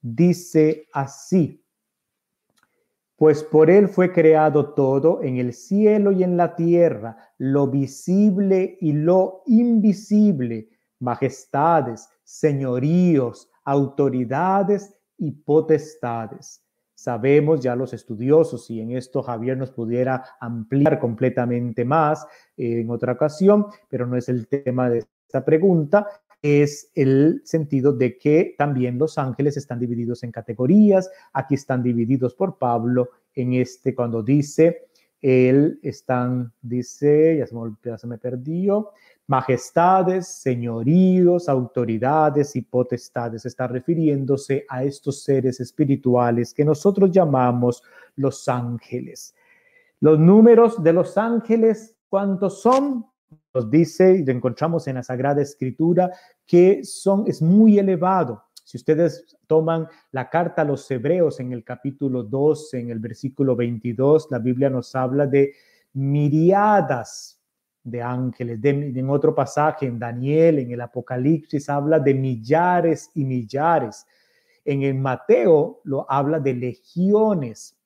dice así, pues por él fue creado todo en el cielo y en la tierra, lo visible y lo invisible, majestades, señoríos, autoridades y potestades Sabemos ya los estudiosos, y en esto Javier nos pudiera ampliar completamente más eh, en otra ocasión, pero no es el tema de esta pregunta, es el sentido de que también los ángeles están divididos en categorías. Aquí están divididos por Pablo en este cuando dice, él están, dice, ya se me, ya se me perdió, majestades, señoríos, autoridades y potestades. Está refiriéndose a estos seres espirituales que nosotros llamamos los ángeles. Los números de los ángeles, ¿cuántos son? Nos dice, y lo encontramos en la Sagrada Escritura, que son, es muy elevado. Si ustedes toman la carta a los hebreos en el capítulo 12, en el versículo 22, la Biblia nos habla de miriadas, de ángeles. en otro pasaje, en Daniel, en el Apocalipsis, habla de millares y millares. En el Mateo lo habla de legiones.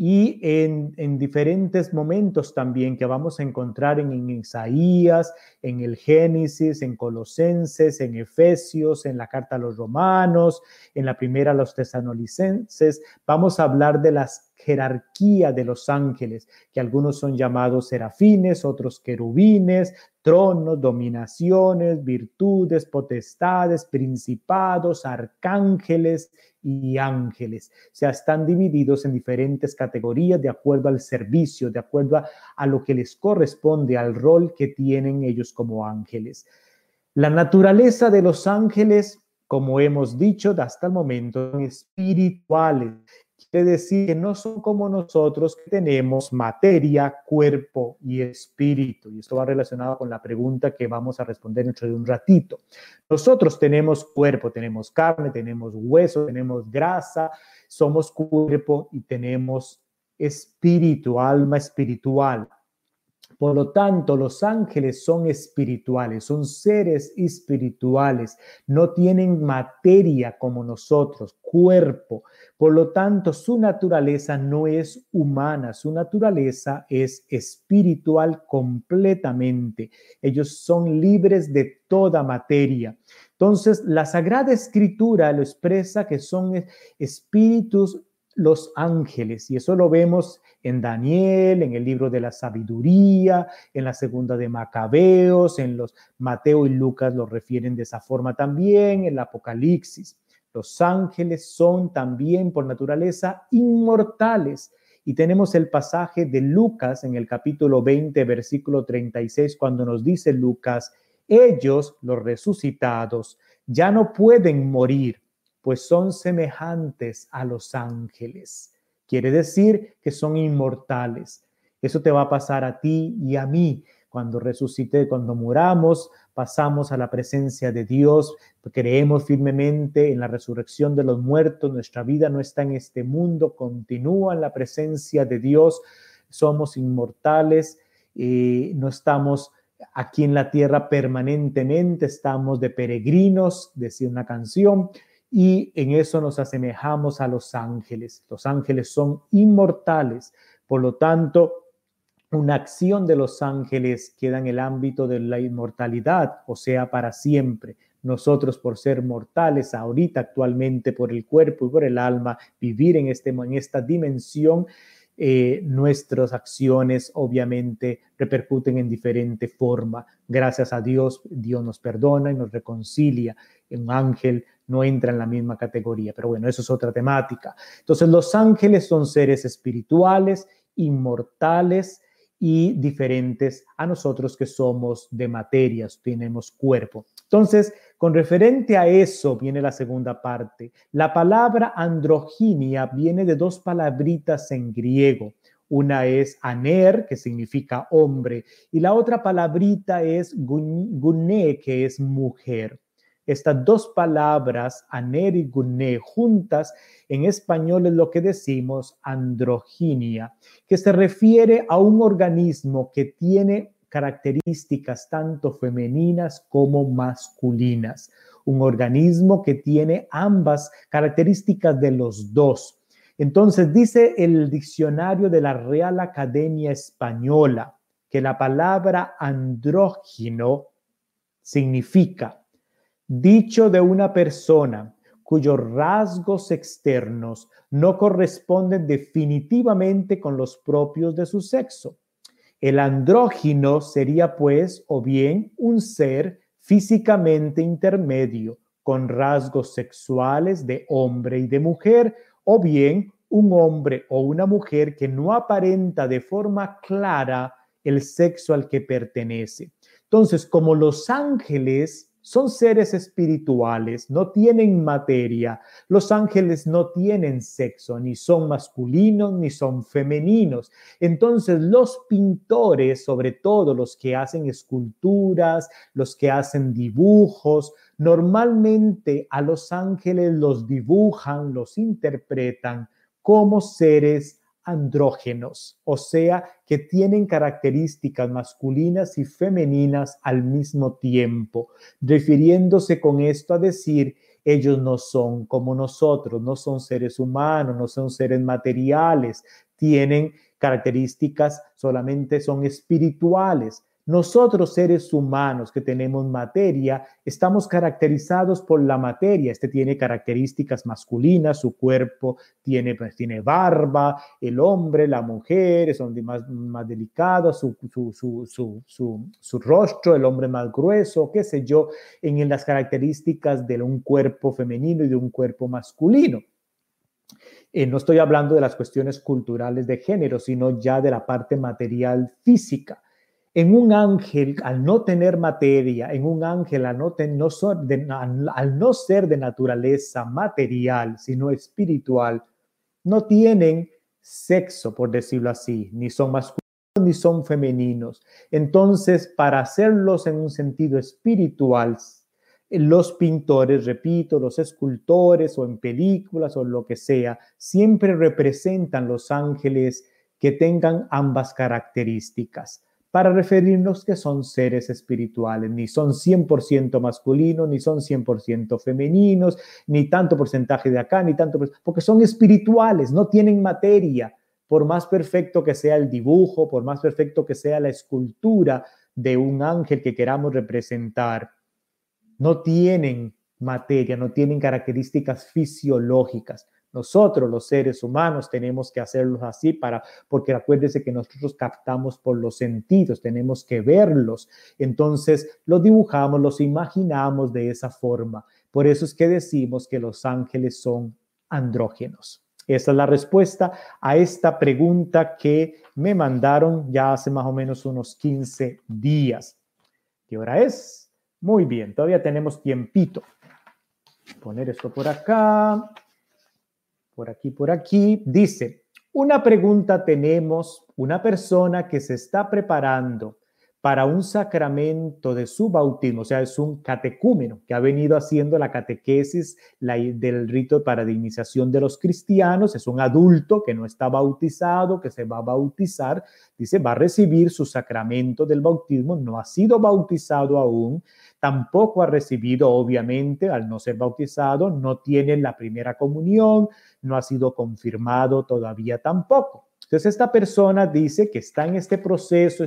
Y en, diferentes momentos también que vamos a encontrar en, Isaías, en el Génesis, en Colosenses, en Efesios, en la carta a los Romanos, en la primera a los tesanolicenses, vamos a hablar de las jerarquía de los ángeles, que algunos son llamados serafines, otros querubines, tronos, dominaciones, virtudes, potestades, principados, arcángeles y ángeles. O sea, están divididos en diferentes categorías de acuerdo al servicio, de acuerdo a, lo que les corresponde, al rol que tienen ellos como ángeles. La naturaleza de los ángeles, como hemos dicho hasta el momento, son espirituales quiere decir que no son como nosotros que tenemos materia, cuerpo y espíritu. Y esto va relacionado con la pregunta que vamos a responder dentro de un ratito. Nosotros tenemos cuerpo, tenemos carne, tenemos hueso, tenemos grasa, somos cuerpo y tenemos espíritu, alma espiritual. Por lo tanto, los ángeles son espirituales, son seres espirituales, no tienen materia como nosotros, cuerpo. Por lo tanto, su naturaleza no es humana, su naturaleza es espiritual completamente. Ellos son libres de toda materia. Entonces, la Sagrada Escritura lo expresa que son espíritus los ángeles, y eso lo vemos en Daniel, en el libro de la sabiduría, en la segunda de Macabeos, en los Mateo y Lucas lo refieren de esa forma también, en el Apocalipsis. Los ángeles son también por naturaleza inmortales. Y tenemos el pasaje de Lucas en el capítulo 20, versículo 36, cuando nos dice Lucas, ellos, los resucitados, ya no pueden morir pues son semejantes a los ángeles. Quiere decir que son inmortales. Eso te va a pasar a ti y a mí. Cuando resucite, cuando muramos, pasamos a la presencia de Dios, creemos firmemente en la resurrección de los muertos, nuestra vida no está en este mundo, continúa en la presencia de Dios, somos inmortales, y no estamos aquí en la tierra permanentemente, estamos de peregrinos, decía una canción, y en eso nos asemejamos a los ángeles. Los ángeles son inmortales, por lo tanto, una acción de los ángeles queda en el ámbito de la inmortalidad, o sea, para siempre. Nosotros, por ser mortales, ahorita actualmente por el cuerpo y por el alma, vivir en, este, en esta dimensión, eh, nuestras acciones obviamente repercuten en diferente forma. Gracias a Dios, Dios nos perdona y nos reconcilia. Un ángel no entra en la misma categoría, pero bueno, eso es otra temática. Entonces, los ángeles son seres espirituales, inmortales y diferentes a nosotros que somos de materias, tenemos cuerpo. Entonces, con referente a eso viene la segunda parte. La palabra androginia viene de dos palabritas en griego. Una es aner, que significa hombre, y la otra palabrita es gune, que es mujer. Estas dos palabras, aner y gune, juntas en español es lo que decimos androginia, que se refiere a un organismo que tiene características tanto femeninas como masculinas. Un organismo que tiene ambas características de los dos. Entonces dice el diccionario de la Real Academia Española que la palabra andrógino significa dicho de una persona cuyos rasgos externos no corresponden definitivamente con los propios de su sexo. El andrógino sería pues o bien un ser físicamente intermedio con rasgos sexuales de hombre y de mujer o bien un hombre o una mujer que no aparenta de forma clara el sexo al que pertenece. Entonces, como los ángeles son seres espirituales, no tienen materia. Los ángeles no tienen sexo, ni son masculinos ni son femeninos. Entonces los pintores, sobre todo los que hacen esculturas, los que hacen dibujos, normalmente a los ángeles los dibujan, los interpretan como seres andrógenos, o sea, que tienen características masculinas y femeninas al mismo tiempo, refiriéndose con esto a decir, ellos no son como nosotros, no son seres humanos, no son seres materiales, tienen características solamente son espirituales. Nosotros seres humanos que tenemos materia, estamos caracterizados por la materia. Este tiene características masculinas, su cuerpo tiene, pues, tiene barba, el hombre, la mujer son más, más delicados, su, su, su, rostro, el hombre más grueso, qué sé yo, en las características de un cuerpo femenino y de un cuerpo masculino. Eh, no estoy hablando de las cuestiones culturales de género, sino ya de la parte material física. En un ángel, al no tener materia, en un ángel, al no, al no ser de naturaleza material, sino espiritual, no tienen sexo, por decirlo así, ni son masculinos ni son femeninos. Entonces, para hacerlos en un sentido espiritual, los pintores, repito, los escultores o en películas o lo que sea, siempre representan los ángeles que tengan ambas características para referirnos que son seres espirituales, ni son 100% masculinos, ni son 100% femeninos, ni tanto porcentaje de acá, ni tanto, porque son espirituales, no tienen materia, por más perfecto que sea el dibujo, por más perfecto que sea la escultura de un ángel que queramos representar, no tienen materia, no tienen características fisiológicas. Nosotros, los seres humanos, tenemos que hacerlos así para, porque acuérdese que nosotros captamos por los sentidos, tenemos que verlos. Entonces, los dibujamos, los imaginamos de esa forma. Por eso es que decimos que los ángeles son andrógenos. Esa es la respuesta a esta pregunta que me mandaron ya hace más o menos unos 15 días. ¿Qué hora es? Muy bien, todavía tenemos tiempito. Poner esto por acá por aquí, por aquí, dice, una pregunta tenemos, una persona que se está preparando para un sacramento de su bautismo, o sea, es un catecúmeno que ha venido haciendo la catequesis del rito para la iniciación de los cristianos, es un adulto que no está bautizado, que se va a bautizar, dice, va a recibir su sacramento del bautismo, no ha sido bautizado aún, tampoco ha recibido, obviamente, al no ser bautizado, no tiene la primera comunión, no ha sido confirmado todavía tampoco. Entonces, esta persona dice que está en este proceso,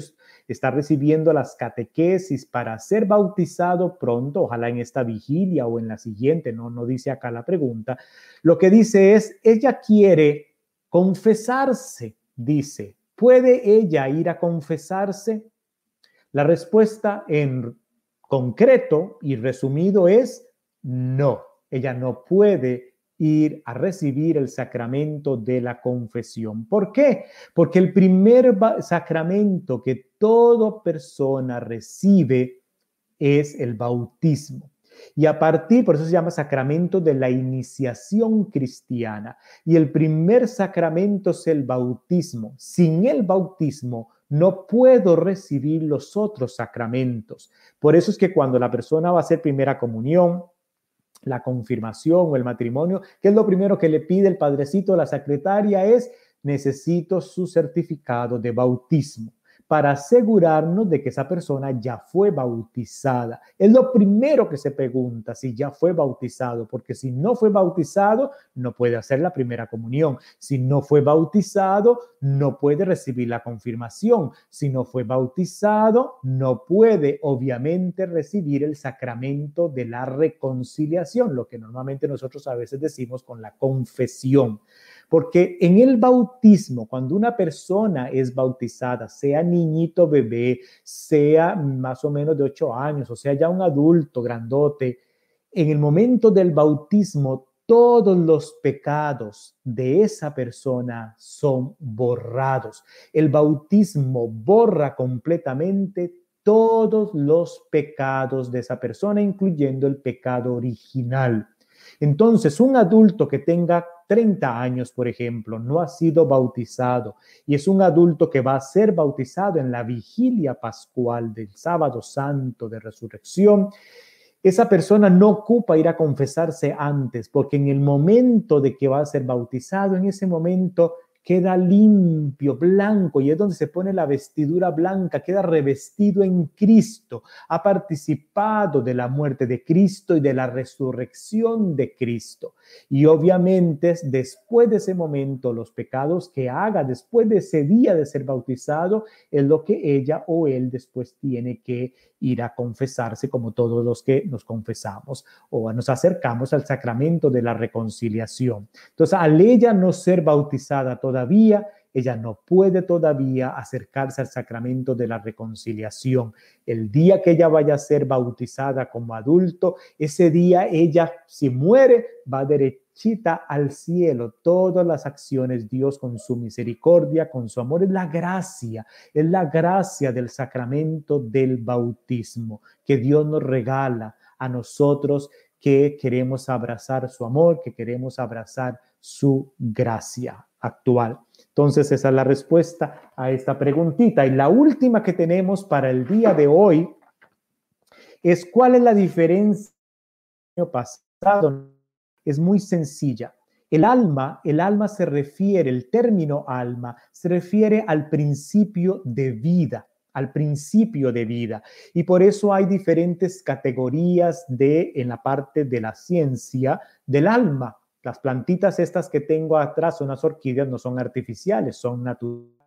está recibiendo las catequesis para ser bautizado pronto, ojalá en esta vigilia o en la siguiente, no, no dice acá la pregunta. Lo que dice es, ella quiere confesarse, dice, ¿puede ella ir a confesarse? La respuesta en concreto y resumido es no, ella no puede ir a recibir el sacramento de la confesión. ¿Por qué? Porque el primer sacramento que toda persona recibe es el bautismo. Y a partir, por eso se llama sacramento de la iniciación cristiana. Y el primer sacramento es el bautismo. Sin el bautismo no puedo recibir los otros sacramentos. Por eso es que cuando la persona va a hacer primera comunión, la confirmación o el matrimonio, ¿qué es lo primero que le pide el padrecito, la secretaria? Es necesito su certificado de bautismo para asegurarnos de que esa persona ya fue bautizada. Es lo primero que se pregunta, si ya fue bautizado, porque si no fue bautizado, no puede hacer la primera comunión. Si no fue bautizado, no puede recibir la confirmación. Si no fue bautizado, no puede, obviamente, recibir el sacramento de la reconciliación, lo que normalmente nosotros a veces decimos con la confesión. Porque en el bautismo, cuando una persona es bautizada, sea niñito bebé, sea más o menos de ocho años, o sea ya un adulto grandote, en el momento del bautismo, todos los pecados de esa persona son borrados. El bautismo borra completamente todos los pecados de esa persona, incluyendo el pecado original. Entonces, un adulto que tenga 30 años, por ejemplo, no ha sido bautizado y es un adulto que va a ser bautizado en la vigilia pascual del sábado santo de resurrección, esa persona no ocupa ir a confesarse antes, porque en el momento de que va a ser bautizado, en ese momento queda limpio, blanco, y es donde se pone la vestidura blanca, queda revestido en Cristo, ha participado de la muerte de Cristo y de la resurrección de Cristo. Y obviamente después de ese momento, los pecados que haga después de ese día de ser bautizado es lo que ella o él después tiene que ir a confesarse como todos los que nos confesamos o nos acercamos al sacramento de la reconciliación. Entonces, al ella no ser bautizada todavía, ella no puede todavía acercarse al sacramento de la reconciliación. El día que ella vaya a ser bautizada como adulto, ese día ella, si muere, va derechita al cielo. Todas las acciones, Dios con su misericordia, con su amor, es la gracia, es la gracia del sacramento del bautismo que Dios nos regala a nosotros que queremos abrazar su amor, que queremos abrazar su gracia actual. Entonces, esa es la respuesta a esta preguntita. Y la última que tenemos para el día de hoy es cuál es la diferencia pasado. Es muy sencilla. El alma, el alma se refiere, el término alma se refiere al principio de vida, al principio de vida. Y por eso hay diferentes categorías de en la parte de la ciencia del alma. Las plantitas estas que tengo atrás son las orquídeas, no son artificiales, son naturales.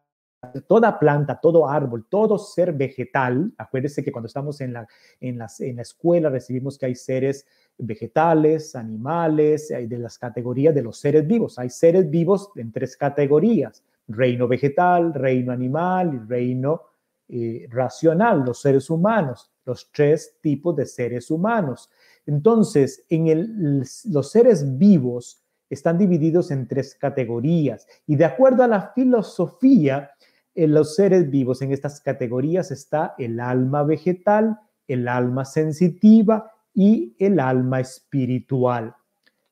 Toda planta, todo árbol, todo ser vegetal, acuérdense que cuando estamos en la, en, las, en la escuela recibimos que hay seres vegetales, animales, de las categorías de los seres vivos. Hay seres vivos en tres categorías, reino vegetal, reino animal y reino eh, racional, los seres humanos, los tres tipos de seres humanos. Entonces, en los seres vivos están divididos en tres categorías y de acuerdo a la filosofía, en los seres vivos en estas categorías está el alma vegetal, el alma sensitiva y el alma espiritual.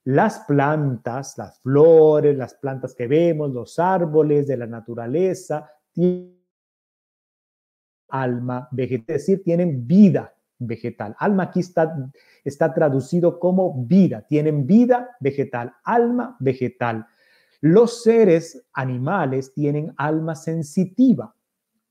Las plantas, las flores, las plantas que vemos, los árboles de la naturaleza, tienen alma vegetal, es decir, tienen vida vegetal. Alma aquí está, está traducido como vida, tienen vida vegetal, alma vegetal. Los seres animales tienen alma sensitiva.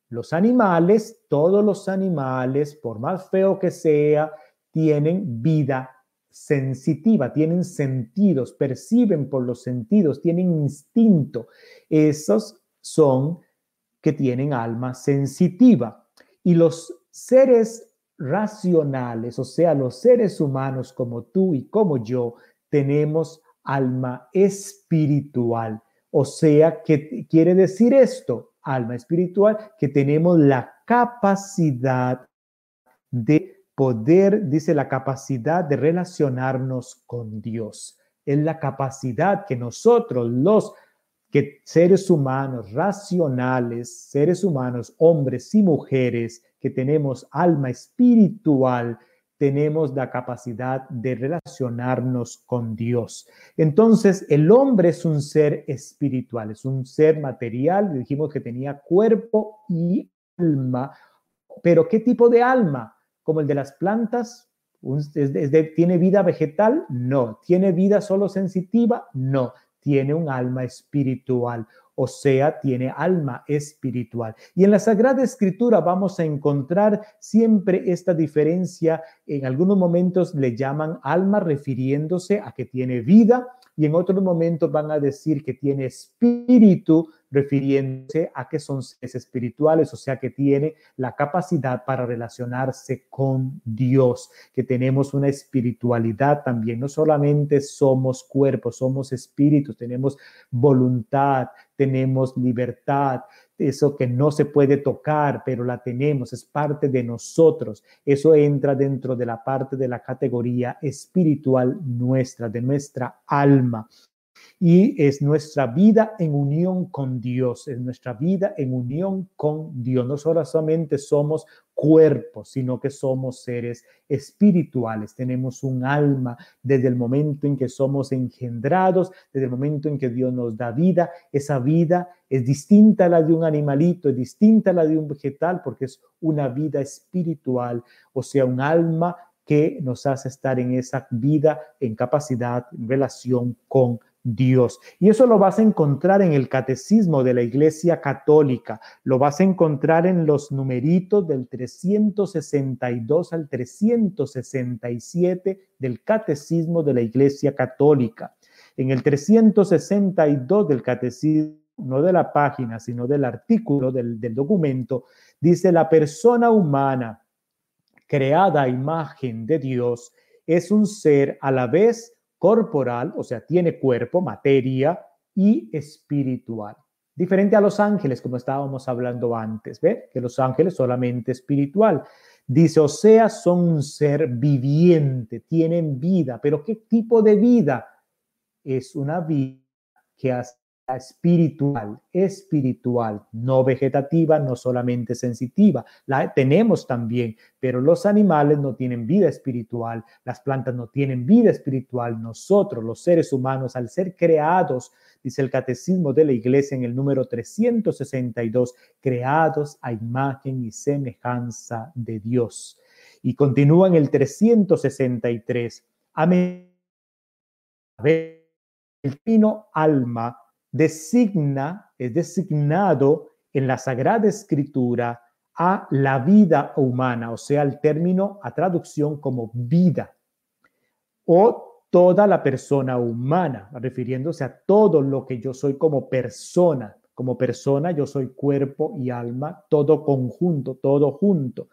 Los animales, todos los animales, por más feo que sea, tienen vida sensitiva, tienen sentidos, perciben por los sentidos, tienen instinto. Esos son que tienen alma sensitiva. Y los seres racionales, o sea, los seres humanos como tú y como yo, tenemos alma espiritual. O sea, ¿qué quiere decir esto? Alma espiritual, que tenemos la capacidad de poder, dice la capacidad de relacionarnos con Dios. Es la capacidad que nosotros, los que seres humanos racionales, seres humanos, hombres y mujeres, que tenemos alma espiritual, tenemos la capacidad de relacionarnos con Dios. Entonces, el hombre es un ser espiritual, es un ser material, dijimos que tenía cuerpo y alma, pero ¿qué tipo de alma? ¿Como el de las plantas? ¿Tiene vida vegetal? No. ¿Tiene vida solo sensitiva? No. Tiene un alma espiritual o sea, tiene alma espiritual. Y en la Sagrada Escritura vamos a encontrar siempre esta diferencia. En algunos momentos le llaman alma refiriéndose a que tiene vida y en otros momentos van a decir que tiene espíritu refiriéndose a que son seres espirituales, o sea que tiene la capacidad para relacionarse con Dios, que tenemos una espiritualidad también, no solamente somos cuerpos, somos espíritus, tenemos voluntad, tenemos libertad, eso que no se puede tocar, pero la tenemos, es parte de nosotros. Eso entra dentro de la parte de la categoría espiritual nuestra, de nuestra alma y es nuestra vida en unión con Dios, es nuestra vida en unión con Dios. No solamente somos cuerpos, sino que somos seres espirituales. Tenemos un alma desde el momento en que somos engendrados, desde el momento en que Dios nos da vida. Esa vida es distinta a la de un animalito, es distinta a la de un vegetal, porque es una vida espiritual, o sea, un alma que nos hace estar en esa vida, en capacidad, en relación con Dios. Y eso lo vas a encontrar en el catecismo de la Iglesia Católica, lo vas a encontrar en los numeritos del 362 al 367 del catecismo de la Iglesia Católica. En el 362 del catecismo, no de la página, sino del artículo del, del documento, dice la persona humana creada a imagen de Dios es un ser a la vez corporal, o sea, tiene cuerpo, materia y espiritual. Diferente a los ángeles, como estábamos hablando antes, ¿ve? Que los ángeles solamente espiritual. Dice, o sea, son un ser viviente, tienen vida, pero ¿qué tipo de vida? Es una vida que hace espiritual, espiritual, no vegetativa, no solamente sensitiva. La tenemos también, pero los animales no tienen vida espiritual, las plantas no tienen vida espiritual. Nosotros, los seres humanos, al ser creados, dice el Catecismo de la Iglesia en el número 362, creados a imagen y semejanza de Dios. Y continúa en el 363. Amén. El fino alma designa, es designado en la Sagrada Escritura a la vida humana, o sea, el término a traducción como vida, o toda la persona humana, refiriéndose a todo lo que yo soy como persona. Como persona yo soy cuerpo y alma, todo conjunto, todo junto.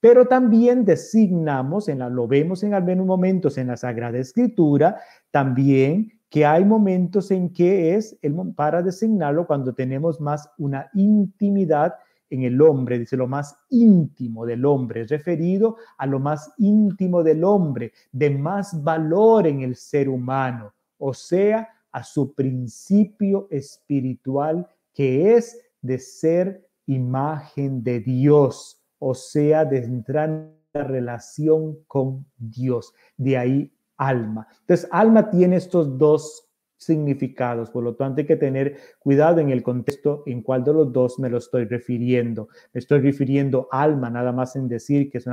Pero también designamos, en la, lo vemos en algunos momentos en la Sagrada Escritura, también que hay momentos en que es el, para designarlo cuando tenemos más una intimidad en el hombre, dice lo más íntimo del hombre, referido a lo más íntimo del hombre, de más valor en el ser humano, o sea, a su principio espiritual que es de ser imagen de Dios, o sea, de entrar en la relación con Dios. De ahí alma. Entonces, alma tiene estos dos significados, por lo tanto hay que tener cuidado en el contexto en cuál de los dos me lo estoy refiriendo. Me estoy refiriendo alma nada más en decir que es,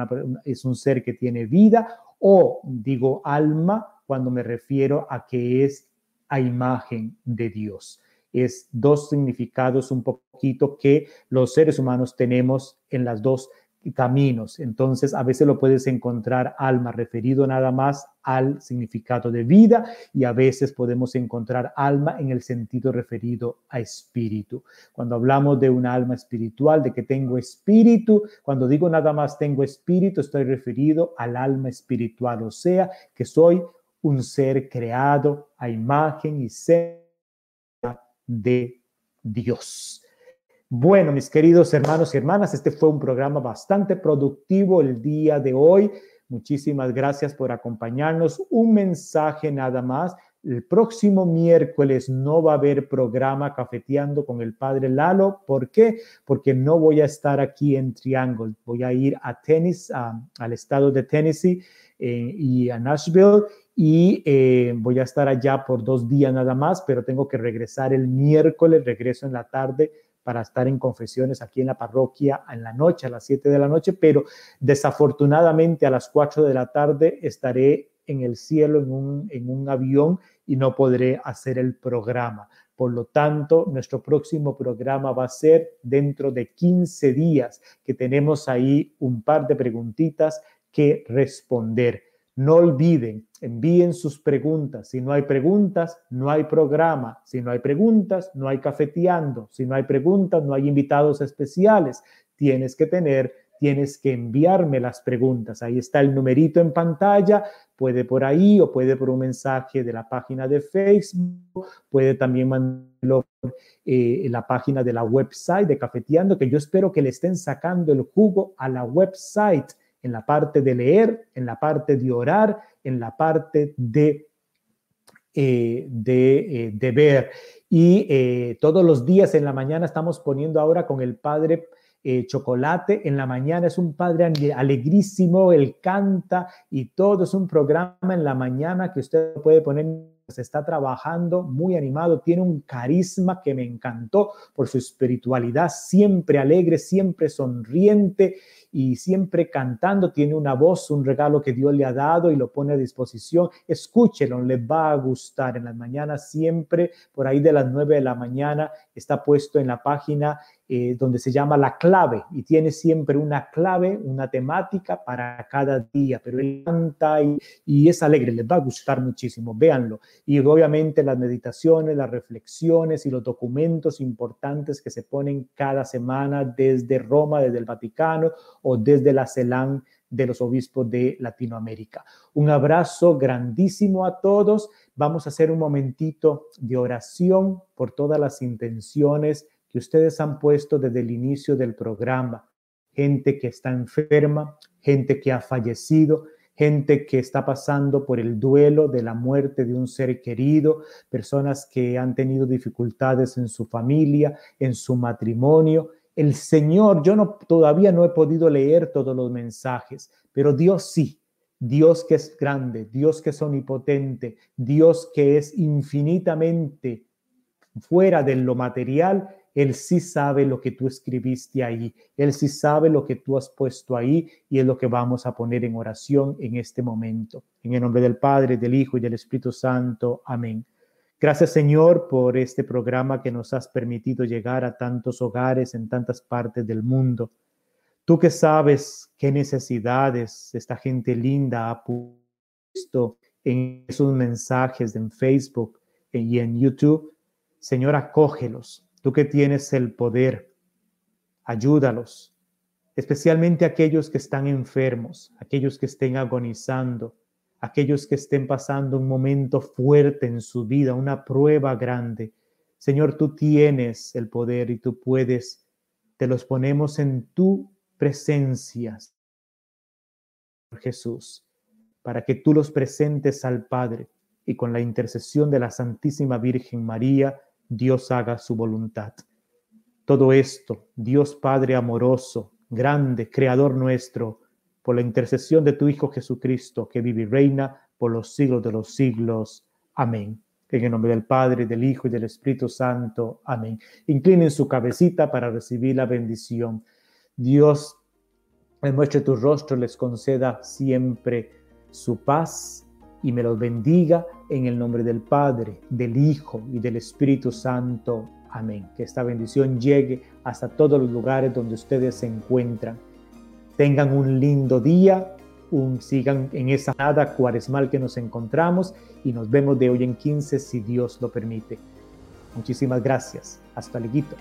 es un ser que tiene vida o digo alma cuando me refiero a que es a imagen de Dios. Es dos significados un poquito que los seres humanos tenemos en las dos caminos. Entonces, a veces lo puedes encontrar alma referido nada más al significado de vida y a veces podemos encontrar alma en el sentido referido a espíritu. Cuando hablamos de un alma espiritual, de que tengo espíritu, cuando digo nada más tengo espíritu, estoy referido al alma espiritual, o sea, que soy un ser creado a imagen y ser de Dios. Bueno, mis queridos hermanos y hermanas, este fue un programa bastante productivo el día de hoy. Muchísimas gracias por acompañarnos. Un mensaje nada más. El próximo miércoles no va a haber programa cafeteando con el padre Lalo. ¿Por qué? Porque no voy a estar aquí en Triangle. Voy a ir a Tennessee, al estado de Tennessee eh, y a Nashville y eh, voy a estar allá por dos días nada más, pero tengo que regresar el miércoles, regreso en la tarde para estar en confesiones aquí en la parroquia en la noche, a las 7 de la noche, pero desafortunadamente a las 4 de la tarde estaré en el cielo en un, en un avión y no podré hacer el programa. Por lo tanto, nuestro próximo programa va a ser dentro de 15 días, que tenemos ahí un par de preguntitas que responder. No olviden, envíen sus preguntas. Si no hay preguntas, no hay programa. Si no hay preguntas, no hay cafeteando. Si no hay preguntas, no hay invitados especiales. Tienes que tener, tienes que enviarme las preguntas. Ahí está el numerito en pantalla. Puede por ahí o puede por un mensaje de la página de Facebook. Puede también mandarlo eh, en la página de la website de Cafeteando, que yo espero que le estén sacando el jugo a la website en la parte de leer, en la parte de orar, en la parte de, eh, eh, de, ver. Y eh, todos los días en la mañana estamos poniendo ahora con el Padre Chocolate. En la mañana es un Padre alegrísimo, él canta y todo es un programa en la mañana que usted puede poner se está trabajando muy animado, tiene un carisma que me encantó por su espiritualidad, siempre alegre, siempre sonriente y siempre cantando, tiene una voz, un regalo que Dios le ha dado y lo pone a disposición. Escúchelo, le va a gustar. En las mañanas siempre, por ahí de las nueve de la mañana, está puesto en la página eh, donde se llama La clave y tiene siempre una clave, una temática para cada día, pero él canta y, y es alegre, les va a gustar muchísimo, véanlo. Y obviamente las meditaciones, las reflexiones y los documentos importantes que se ponen cada semana desde Roma, desde el Vaticano o desde la CELAN de los obispos de Latinoamérica. Un abrazo grandísimo a todos. Vamos a hacer un momentito de oración por todas las intenciones que ustedes han puesto desde el inicio del programa. Gente que está enferma, gente que ha fallecido, gente que está pasando por el duelo de la muerte de un ser querido, personas que han tenido dificultades en su familia, en su matrimonio. El Señor, yo no todavía no he podido leer todos los mensajes, pero Dios sí. Dios que es grande, Dios que es omnipotente, Dios que es infinitamente fuera de lo material, él sí sabe lo que tú escribiste ahí. Él sí sabe lo que tú has puesto ahí y es lo que vamos a poner en oración en este momento. En el nombre del Padre, del Hijo y del Espíritu Santo. Amén. Gracias Señor por este programa que nos has permitido llegar a tantos hogares en tantas partes del mundo. Tú que sabes qué necesidades esta gente linda ha puesto en esos mensajes en Facebook y en YouTube, Señor, acógelos Tú que tienes el poder, ayúdalos, especialmente aquellos que están enfermos, aquellos que estén agonizando, aquellos que estén pasando un momento fuerte en su vida, una prueba grande. Señor, tú tienes el poder y tú puedes, te los ponemos en tu presencia, Jesús, para que tú los presentes al Padre y con la intercesión de la Santísima Virgen María, Dios haga su voluntad. Todo esto, Dios Padre amoroso, grande, creador nuestro, por la intercesión de tu Hijo Jesucristo, que vive y reina por los siglos de los siglos. Amén. En el nombre del Padre, del Hijo y del Espíritu Santo. Amén. Inclinen su cabecita para recibir la bendición. Dios les muestre tu rostro, les conceda siempre su paz y me los bendiga en el nombre del Padre, del Hijo y del Espíritu Santo. Amén. Que esta bendición llegue hasta todos los lugares donde ustedes se encuentran. Tengan un lindo día, un, sigan en esa nada cuaresmal que nos encontramos y nos vemos de hoy en 15 si Dios lo permite. Muchísimas gracias. Hasta luego.